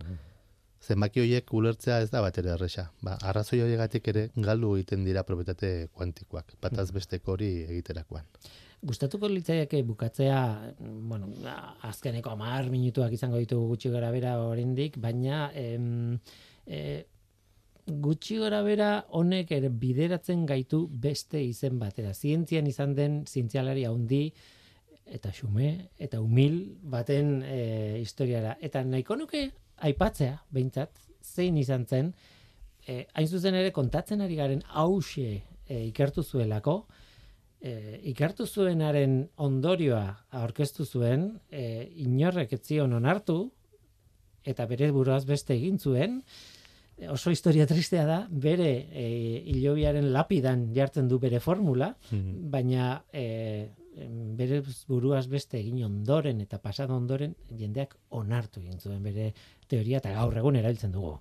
zenbaki horiek ulertzea ez da batera erresa. Ba, arrazoi horiegatik ere galdu egiten dira proprietate kuantikoak, bataz besteko hori egiterakoan. Gustatuko litzaiake bukatzea, bueno, azkeneko 10 minutuak izango ditugu gutxi gara bera oraindik, baina em, e, gutxi gora bera honek ere bideratzen gaitu beste izen batera. Zientzian izan den zientzialari handi eta xume eta humil baten e, historiara. Eta nahiko nuke aipatzea, behintzat, zein izan zen, e, hain zuzen ere kontatzen ari garen hause e, ikertu zuelako, e, ikertu zuenaren ondorioa aurkeztu zuen, e, inorrek etzion onartu, eta bere buruaz beste egin zuen, oso historia tristea da, bere e, hilobiaren lapidan jartzen du bere formula, Mhm. baina e, bere buruaz beste egin ondoren eta pasado ondoren jendeak onartu egin zuen bere teoria eta gaur egun erabiltzen dugu.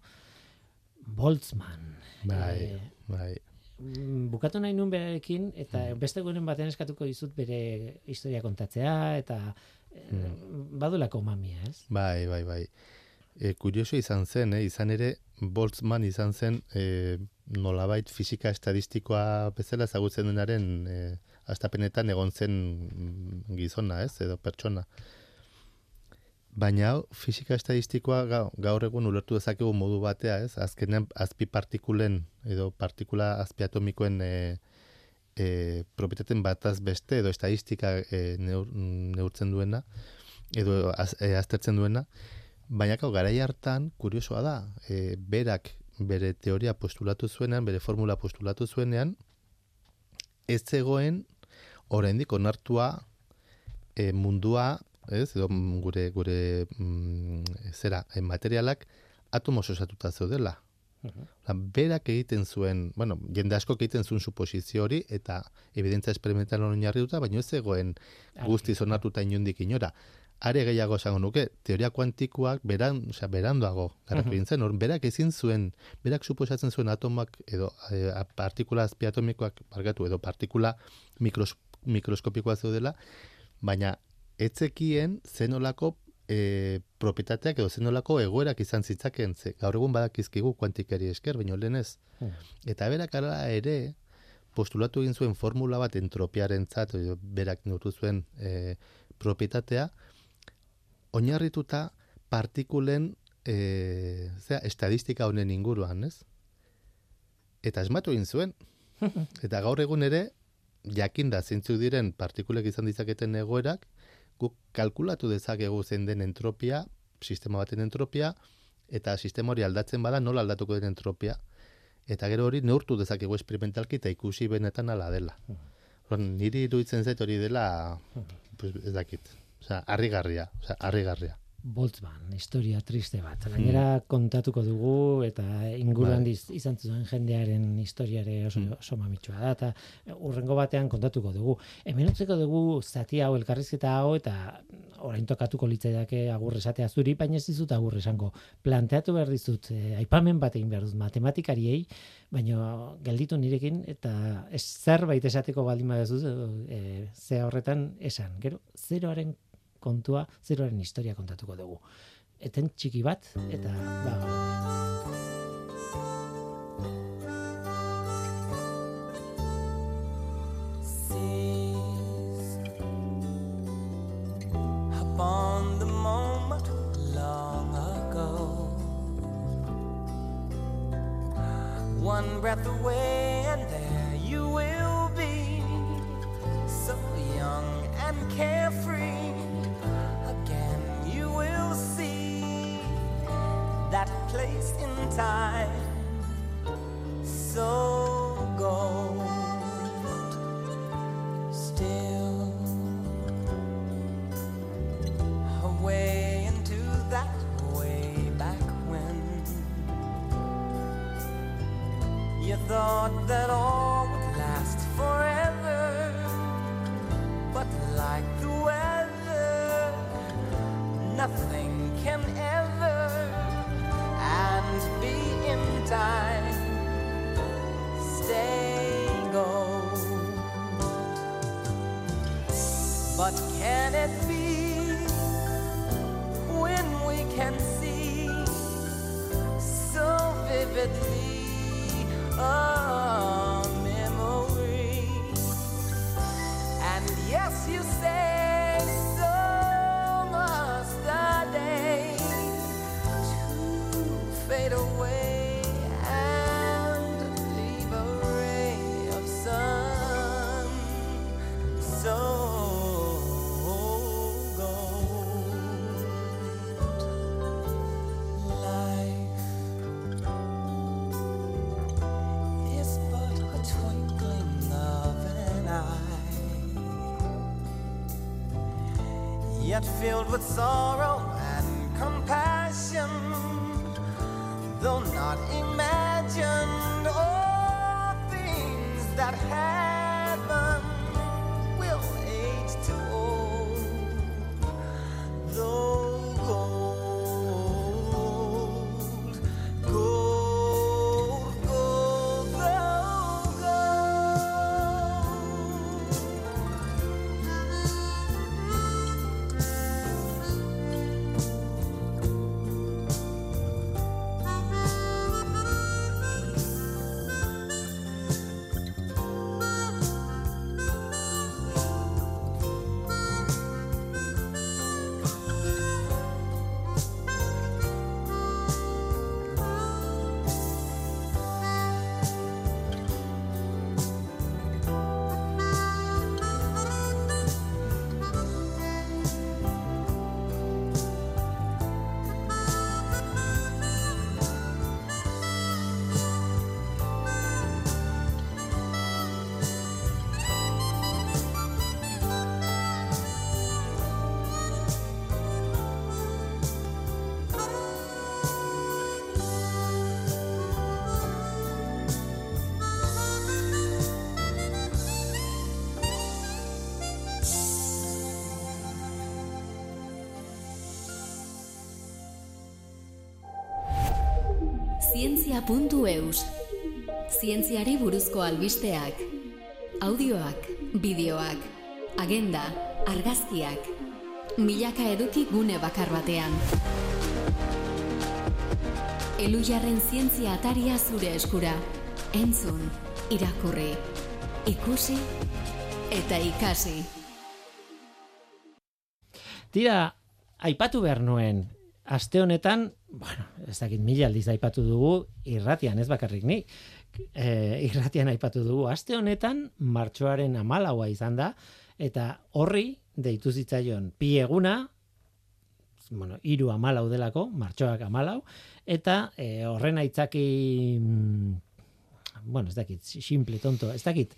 Boltzmann. Bai, Eh, bai. mm, bukatu nahi nun berarekin eta beste guren baten eskatuko dizut bere historia kontatzea eta e, badulako mamia, ez? Bai, bai, bai. E, kurioso izan zen, eh? izan ere, Boltzmann izan zen e, nolabait fisika estadistikoa bezala ezagutzen denaren e, astapenetan egon zen mm, gizona, ez, edo pertsona. Baina hau, fisika estadistikoa gau- gaur egun ulertu dezakegu modu batea, ez? Azkenean azpi partikulen edo partikula azpiatomikoen e, e, propietaten bataz beste edo estadistika e, neur, neurtzen duena edo az, e, aztertzen duena, baina gau garai hartan kuriosoa da, e, berak bere teoria postulatu zuenean, bere formula postulatu zuenean, ez zegoen oraindik onartua e, mundua, ez, edo mm, gure gure mm, zera, e, materialak atomos osatuta zeudela. Ola, berak egiten zuen, bueno, jende asko egiten zuen suposizio hori eta evidentzia experimental oinarrituta, baina ez zegoen guztiz onartuta inundik inora. Are gehiago esango nuke, teoria kuantikoak beran, osea, berandoago garatu egin zen, hor, berak ezin zuen, berak suposatzen zuen atomak edo e, partikula azpiatomikoak barkatu edo partikula mikros, mikroskopikoa zeudela, baina etzekien zenolako e, propietateak edo zenolako egoerak izan zitzaken, ze gaur egun badakizkigu kuantikari esker, baino lehen ez. Eta berak ara ere, postulatu egin zuen formula bat entropiarentzat edo berak neurtu zuen e, propietatea, oinarrituta partikulen e, zera, estadistika honen inguruan, ez? Eta esmatu egin zuen. Eta gaur egun ere, jakinda zeintzuk diren partikulek izan ditzaketen egoerak, guk kalkulatu dezakegu zein den entropia, sistema baten entropia, eta sistema hori aldatzen bada nola aldatuko den entropia, eta gero hori neurtu dezakegu esperimentalki eta ikusi benetan ala dela. Orduan, niri iruditzen zait hori dela, pues, ez dakit, osea, harrigarria, osea, harrigarria. Boltzmann, historia triste bat. Gainera kontatuko dugu eta inguruan Bai. izan zuen jendearen historiare oso, oso mamitsua da. Eta urrengo batean kontatuko dugu. Hemen utzeko dugu zati hau, elkarrizketa hau, eta orain tokatuko litzaidake agur esatea zuri, baina ez dizut agur esango. Planteatu behar dizut, eh, aipamen bat egin behar dut matematikariei, baina gelditu nirekin, eta ez zerbait esateko baldin badezu, eh, ze horretan esan. Gero, zeroaren kontua, zeroaren historia kontatuko dugu. Eten txiki bat, eta ba, upon the moment long ago. One breath away, and there you will be, so young and carefree. Place in time, so gold still away into that way back when. You thought that all would last forever but like the weather nothing time stay gold but can it be when we can see so vividly a yet filled with sorrow Zientzia.eus Zientziari buruzko albisteak Audioak, bideoak, agenda, argazkiak Milaka eduki gune bakar batean. Elujarren zientzia ataria zure eskura. Entzun, irakurri, ikusi eta ikasi. Tira, aipatu behar nuen, aste honetan, bueno, ez dakit mila aldiz aipatu dugu, irratian, ez bakarrik ni, e, irratian aipatu dugu, aste honetan, martxoaren amalaua izan da, eta horri, deitu zitzaion, pi eguna, bueno, iru amalau delako, martxoak amalau, eta e, horren aitzaki, mm, bueno, ez dakit, simple, tonto, ez dakit,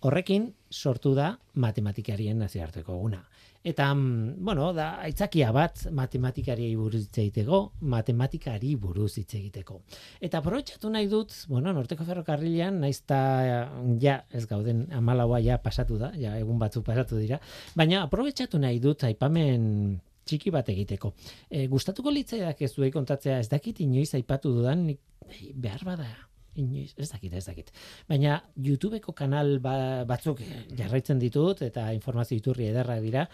horrekin sortu da matematikarien nazioarteko eguna. Eta, mm, bueno, da, aitzakia bat matematikariei buruz hitz egiteko, matematikari buruz hitz egiteko. Eta aprobetxatu nahi dut, bueno, norteko ferrokarrilean, naiz ta, ja, ez gauden, amalaua ja pasatu da, ja, egun batzuk pasatu dira, baina aprobetxatu nahi dut aipamen txiki bat egiteko. E, gustatuko litzaidak ez zuei kontatzea, ez dakit inoiz aipatu dudan, behar bada, inoiz, ez dakit, ez dakit. Baina YouTubeko kanal ba, batzuk jarraitzen ditut eta informazio iturri ederra dira.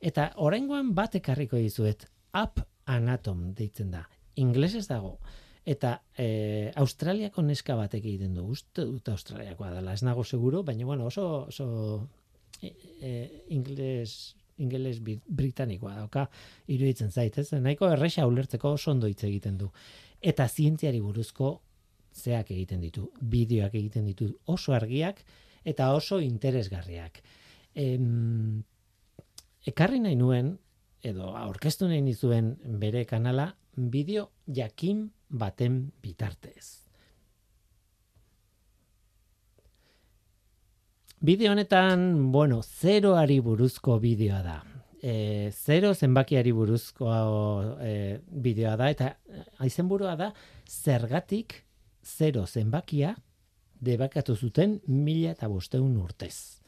Eta oraingoan bat ekarriko dizuet, Up Anatom deitzen da. Inglesez dago. Eta e, Australiako neska batek egiten du. Uste dut Australiakoa dela, ez nago seguro, baina bueno, oso, oso e, e, ingles ingeles britanikoa dauka iruditzen zait, ez? Nahiko erresa ulertzeko oso ondo hitz egiten du. Eta zientziari buruzko zeak egiten ditu, bideoak egiten ditu oso argiak eta oso interesgarriak. Em, ekarri nahi nuen, edo aurkeztu nahi nizuen bere kanala, bideo jakin baten bitartez. Bideo honetan, bueno, zeroari buruzko bideoa da. E, zero zenbakiari buruzko e, bideoa da, eta izenburua da, zergatik zero zenbakia debakatu zuten mila eta bosteun urtez.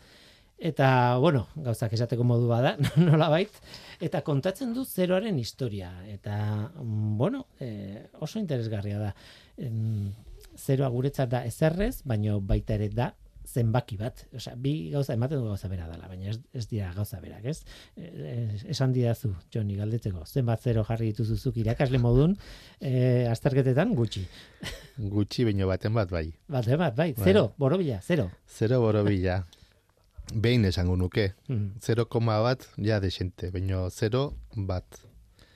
Eta, bueno, gauzak esateko modu bada, nola bait, eta kontatzen du zeroaren historia. Eta, bueno, e, oso interesgarria da. Em, zeroa guretzat da ezerrez, baino baita ere da zenbaki bat. Osea, bi gauza ematen du gauza bera dela, baina ez, ez dira gauza berak, ez? E, esan didazu, Joni, galdetzeko, zenbat zero jarri dituzuzuk irakasle modun, e, azterketetan gutxi. Gutxi baino baten bat bai. Bat, bat, bai, Bai. zero, borobila, zero. Zero borobila. Behin esango nuke. Mm. 0, bat ja desente, baino 0 bat.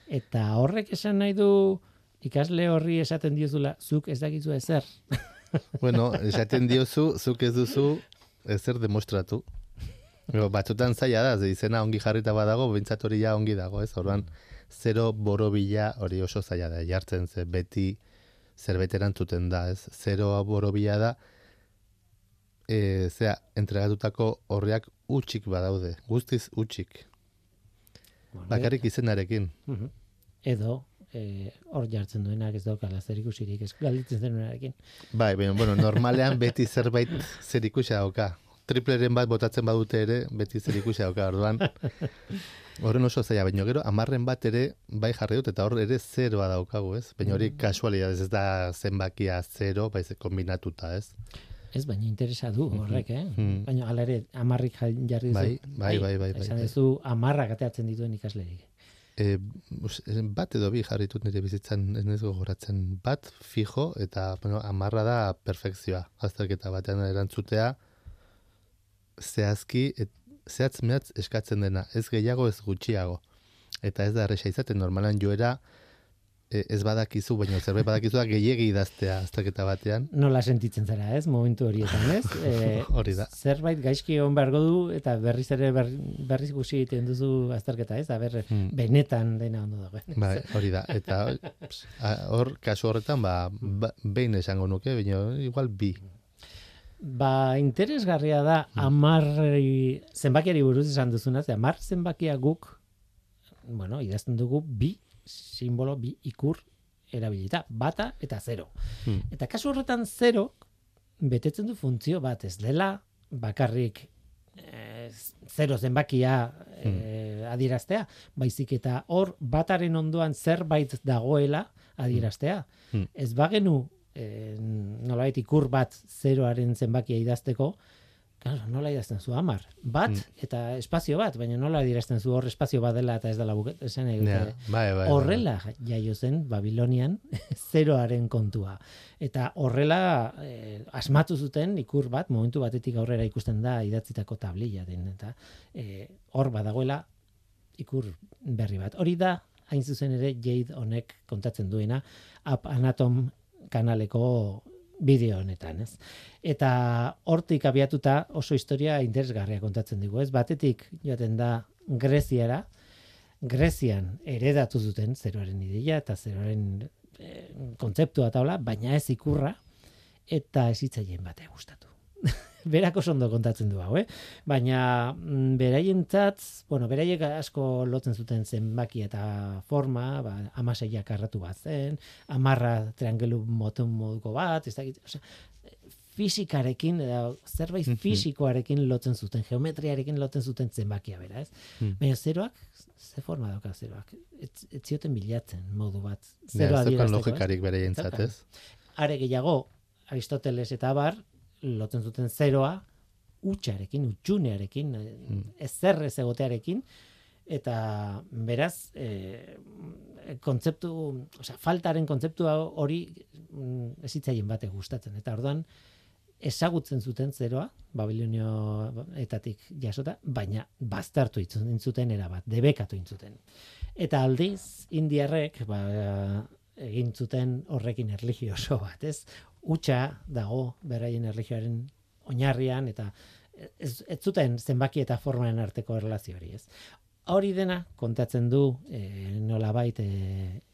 Eta horrek esan nahi du ikasle horri esaten diozula, zuk ez dakizu ezer. Bueno, esaten diozu, zuk ez duzu ezer demostratu. Pero batzutan zaila da, ze izena ongi jarrita badago, bintzat hori ja ongi dago, ez? Orduan, zero borobila hori oso zaila da, jartzen ze beti zerbait erantzuten da, ez? Zero borobila da, e, zera, entregatutako horriak utxik badaude, guztiz utxik. Bakarrik izenarekin. Edo, eh, hor jartzen duenak ez daukala zer ikusirik, ez galditzen denunarekin. Bai, baina, bueno, normalean beti zerbait zer ikusia dauka. Tripleren bat botatzen badute ere, beti zer ikusia dauka, orduan. Horren oso zaila, baina gero, amarren bat ere, bai jarri dut, eta hor ere zeroa daukagu, ez? Baina hori kasualidad, ez da zenbakia zero, bai ze kombinatuta, ez? Ez, baina interesa du horrek, eh? Mhm. Baina hala ere, amarrik ja- jarri duzu. Bai, bai, bai, bai, bai, Esan bai. duzu amarrak ateatzen dituen ikaslerik. E, bat edo bi jarri dut nire bizitzan, ez naiz gogoratzen, bat fijo, eta bueno, amarra da perfekzioa. Azterketa batean erantzutea, zehazki, et, zehatz mehatz eskatzen dena, ez gehiago ez gutxiago. Eta ez da erresa izaten, normalan joera ez badakizu, baina zerbait badakizu da gehiegi idaztea azterketa batean. Nola sentitzen zara, ez? Momentu horietan, ez? E, Hori da. Zerbait gaizki egon beharko du eta berriz ere ber, berriz ikusi egiten duzu azterketa, ez? Aber, Hmm. benetan dena ondo dago. Bai, hori da. Eta hor, kasu horretan, ba, ba, behin esango nuke, baina igual bi. Ba, interesgarria da Hmm. amarri, zenbakiari buruz esan duzuna, ze amar zenbakia guk, bueno, idazten dugu bi simbolo, bi ikur erabilita, bata eta zero. Hmm. Eta kasu horretan zero, betetzen du funtzio bat, ez dela bakarrik eh, zero zenbakia eh, adieraztea, baizik eta hor bataren ondoan zerbait dagoela adieraztea. Hmm. Ez bagenu eh, nolabait ikur bat zeroaren zenbakia idazteko, Claro, nola idazten zu hamar? Bat Hmm. eta espazio bat, baina nola adierazten zu hor espazio bat dela eta ez dela buket, esan nahi dute. Ja, bai, bai, bai. Horrela jaio zen Babilonian zeroaren kontua. Eta horrela eh, asmatu zuten ikur bat, momentu batetik aurrera ikusten da idatzitako tablilla den. Eta eh, hor badagoela ikur berri bat. Hori da, hain zuzen ere, Jade honek kontatzen duena, Up Anatom kanaleko bideo honetan, ez? Eta hortik abiatuta oso historia interesgarria kontatzen digu, ez? Batetik joaten da Greziara, Grezian eredatu zuten zeroaren ideia eta zeroaren eh, kontzeptua taula, baina ez ikurra eta ez hitzaien bate gustatu. Berak oso ondo kontatzen du hau, eh? Baina mm, beraientzat, bueno, beraiek asko lotzen zuten zenbaki eta forma, ba, amaseiak arratu bat zen, amarra triangelu moton moduko bat, ez dakit, osea, fizikarekin, edo zerbait fisikoarekin lotzen zuten, geometriarekin lotzen zuten zenbakia bera, ez? Hmm. Baina zeroak, ze forma dauka zeroak? Ez, ez zioten bilatzen modu bat. Ja, Zeroa adierazteko, ez? logikarik bere jentzat, ez? Are gehiago, Aristoteles eta bar, lotzen zuten zeroa, utxarekin, utxunearekin, Hmm. ez zer ez egotearekin, eta beraz, e, kontzeptu, osea, faltaren kontzeptua hori mm, ez hitzaien bate gustatzen. Eta orduan, ezagutzen zuten zeroa, Babilonioetatik jasota, baina baztertu itzuten zuten erabat, debekatu intzuten. Eta aldiz, indiarrek, ba, egin zuten horrekin erlijioso bat, ez? Utxa dago beraien erlijioaren oinarrian, eta ez, ez zuten zenbaki eta formaren arteko erlazio hori, ez? Hori dena kontatzen du e, nolabait e,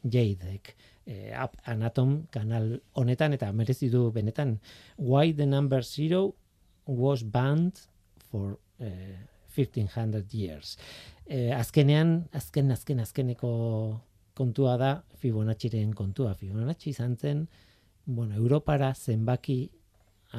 Jadek e, Anatom kanal honetan eta merezi du benetan Why the number zero was banned for eh, 1500 years. Eh, azkenean, azken, azken, azkeneko kontua da Fibonacciren kontua. Fibonacci izan zen, bueno, Europara zenbaki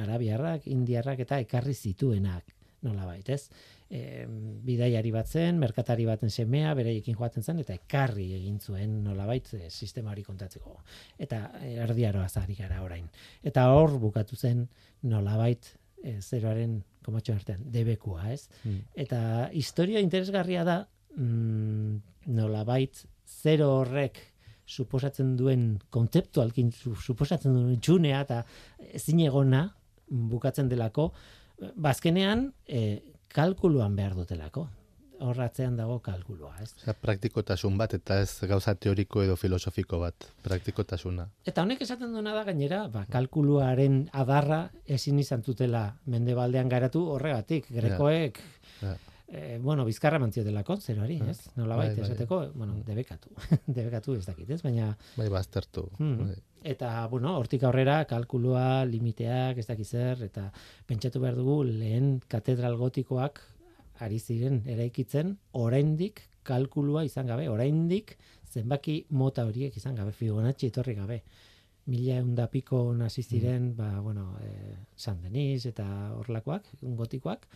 arabiarrak, indiarrak eta ekarri zituenak nolabait, ez? E, bidaiari bat zen, merkatari baten semea, beraiekin joaten zen, eta ekarri egin zuen nolabait e, sistema hori kontatzeko. Eta e, erdiaroa zari gara orain. Eta hor bukatu zen nolabait e, zeroaren komatxo artean, debekua, ez? Mm. Eta historia interesgarria da, mm, nolabait, zero horrek suposatzen duen kontzeptualkin su- suposatzen duen txunea eta ezin egona bukatzen delako, bazkenean e, kalkuluan behar dutelako. Horratzean dago kalkulua, ez? Osea, praktikotasun bat eta ez gauza teoriko edo filosofiko bat, praktikotasuna. Eta honek esaten duena da gainera, ba, kalkuluaren adarra ezin izan zutela mendebaldean garatu horregatik. Grekoek, Ja. Eh, bueno, bizkarra mantziotelako, zeroari, ez? Nola Bai, baita bai. esateko, bueno, debekatu. debekatu ez dakit, ez? Baina, Bai, baztertu. Hmm. Bai. eta, bueno, hortik aurrera, kalkulua, limiteak, ez dakiz zer, eta pentsatu behar dugu, lehen katedral gotikoak ari ziren eraikitzen, oraindik kalkulua izan gabe, oraindik zenbaki mota horiek izan gabe, Fibonacci etorri gabe. Mila eunda piko hasi ziren, ba, bueno, eh, San Denis eta horlakoak, gotikoak,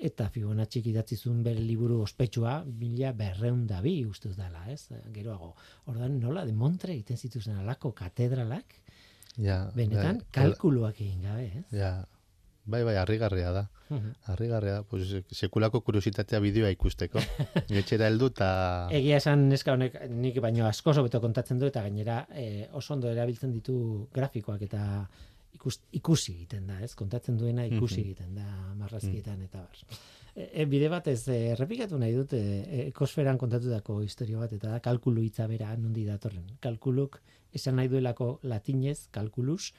eta Fibonacci idatzi zuen bere liburu ospetsua, mila berreun da bi ustez dela, ez? Geroago. Ordan nola de Montre egiten zituzten alako katedralak, Ja, benetan bai, kalkuluak egin gabe, ez? Ja, bai, bai, harrigarria da. Mhm. Harrigarria da, pues, sekulako kuriositatea bideoa ikusteko. Etxera heldu eta... Egia esan neska honek nik baino asko hobeto kontatzen du eta gainera eh, oso ondo erabiltzen ditu grafikoak eta ikus, ikusi egiten da, ez? Kontatzen duena ikusi Mhm. egiten da marrazkietan eta bar. E, e, bide batez eh, errepikatu nahi dut e, ekosferan kontatutako historia bat eta da kalkulu hitza bera nondi datorren. Kalkuluk esan nahi duelako latinez kalkulus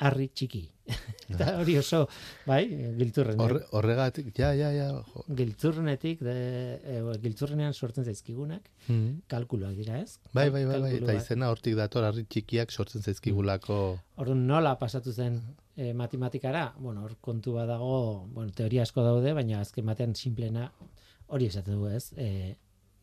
harri txiki. eta hori oso, bai, giltzurren. Horre, horregatik, ja, ja, ja. jo. Giltzurrenetik, de, e, giltzurrenean sortzen zaizkigunak, Mhm. kalkuloak dira, ez? Bai, bai, bai, bai, eta Kalkuluak. izena hortik dator harri txikiak sortzen zaizkigulako... Orduan nola pasatu zen e, matematikara? Bueno, hor kontu bat dago, bueno, teoria asko daude, baina azken batean simplena hori esaten du, ez? E,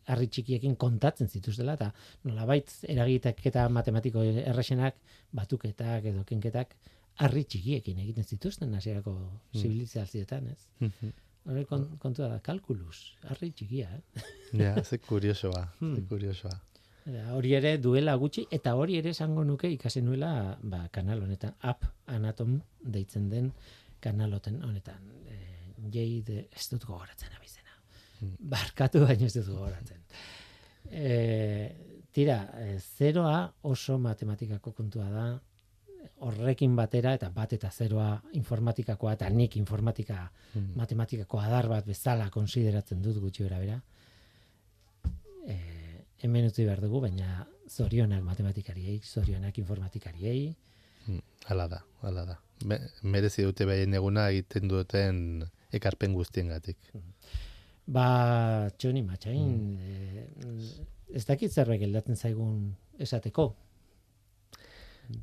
harri txikiekin kontatzen zituztela eta nolabait eragitek eta matematiko erresenak batuketak edo kenketak harri txikiekin egiten zituzten hasierako zibilizazioetan, ez? Mhm. Hori kon, kontua da, kalkulus, harri txikia, eh? ja, ze kuriosoa, ze Hmm. kuriosoa. Eta Hori ere duela gutxi eta hori ere esango nuke ikasi nuela ba, kanal honetan App Anatom deitzen den kanaloten honetan. E, jei de, ez dut gogoratzen abizena. Barkatu baino ez dut gogoratzen. E, tira, e, zeroa oso matematikako kontua da, horrekin batera eta bat eta zeroa informatikakoa eta nik informatika Mm. matematikako adar bat bezala konsideratzen dut gutxi bera bera. E, hemen utzi behar dugu, baina zorionak matematikariei, zorionak informatikariei, Mm, Hala da, hala da. Me, merezi dute behien eguna egiten duten ekarpen guztiengatik. Ba, txoni matxain, e, ez dakit zerbait geldatzen zaigun esateko.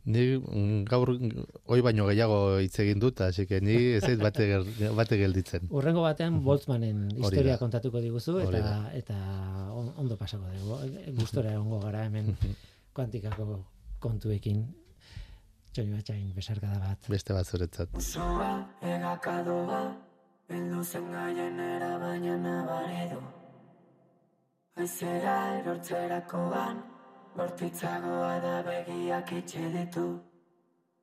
Ni mm, gaur hoi baino gehiago hitz egin dut, hasi que ni ez zait bate, bate gelditzen. Urrengo batean Boltzmannen Hori historia kontatuko diguzu eta da. eta on- ondo pasako dugu. Gustora egongo gara hemen kuantikako kontuekin. Txoni matxain besarkada bat. Beste bat zuretzat. Egakadoa, bildu zen gaienera baina nabaridu. Aizera erortzerakoan, bortitzagoa da begiak itxi ditu.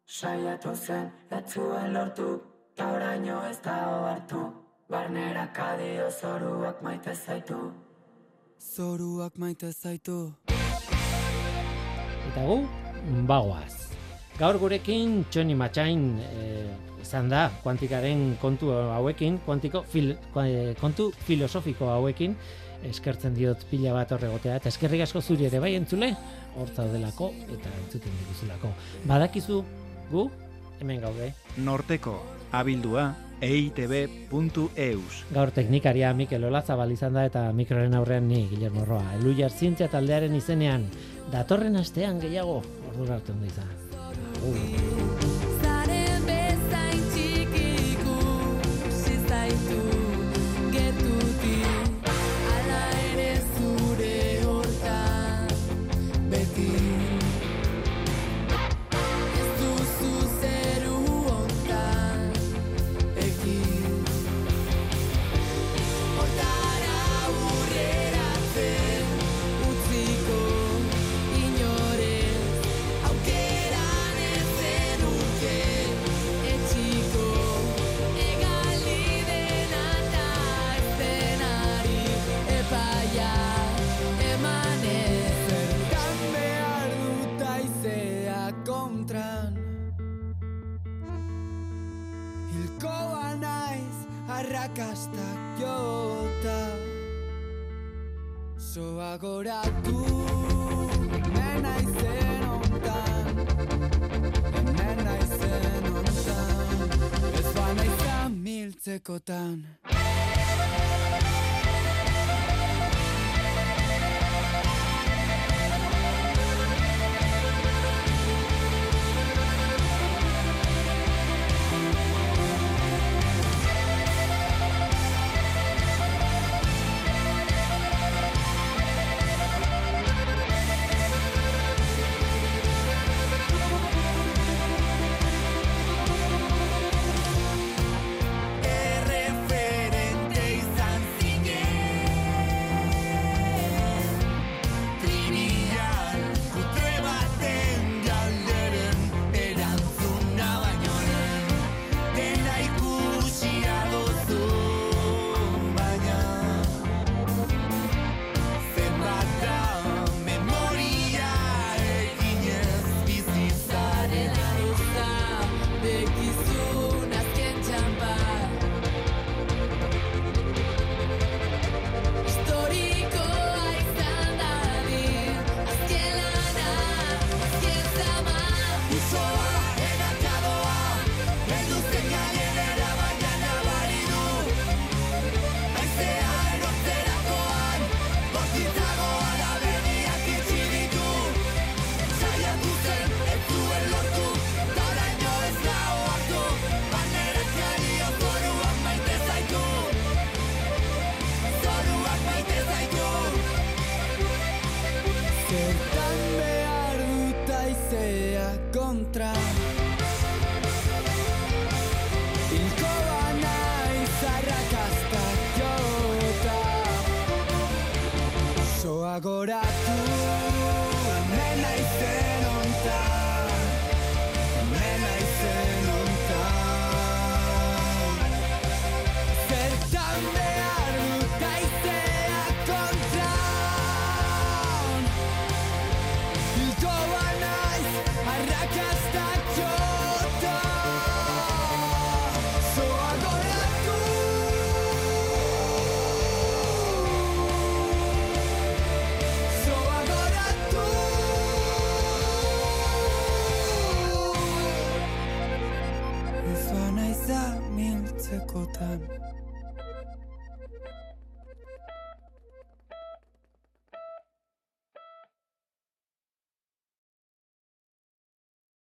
Saiatu zen, ez zuen lortu, ta oraino ez da hartu. Barnera kadio zoruak maite zaitu. Zoruak maite zaitu. Eta gu, bagoaz. Gaur gurekin Txoni Matxain eh, izan da kuantikaren kontu hauekin, kuantiko fil, eh, kontu filosofiko hauekin, eskertzen diot pila bat horregotea, eta eskerrik asko zuri ere bai entzule, hor zaudelako eta entzuten diguzulako. Badakizu, gu, hemen gaude. Norteko abildua eitb.eus. Gaur teknikaria Mikel Olazabal izan da eta mikroren aurrean ni Guillermo Roa. Eluiar zientzia taldearen izenean, datorren astean gehiago, ordu arte ondo izan. go down.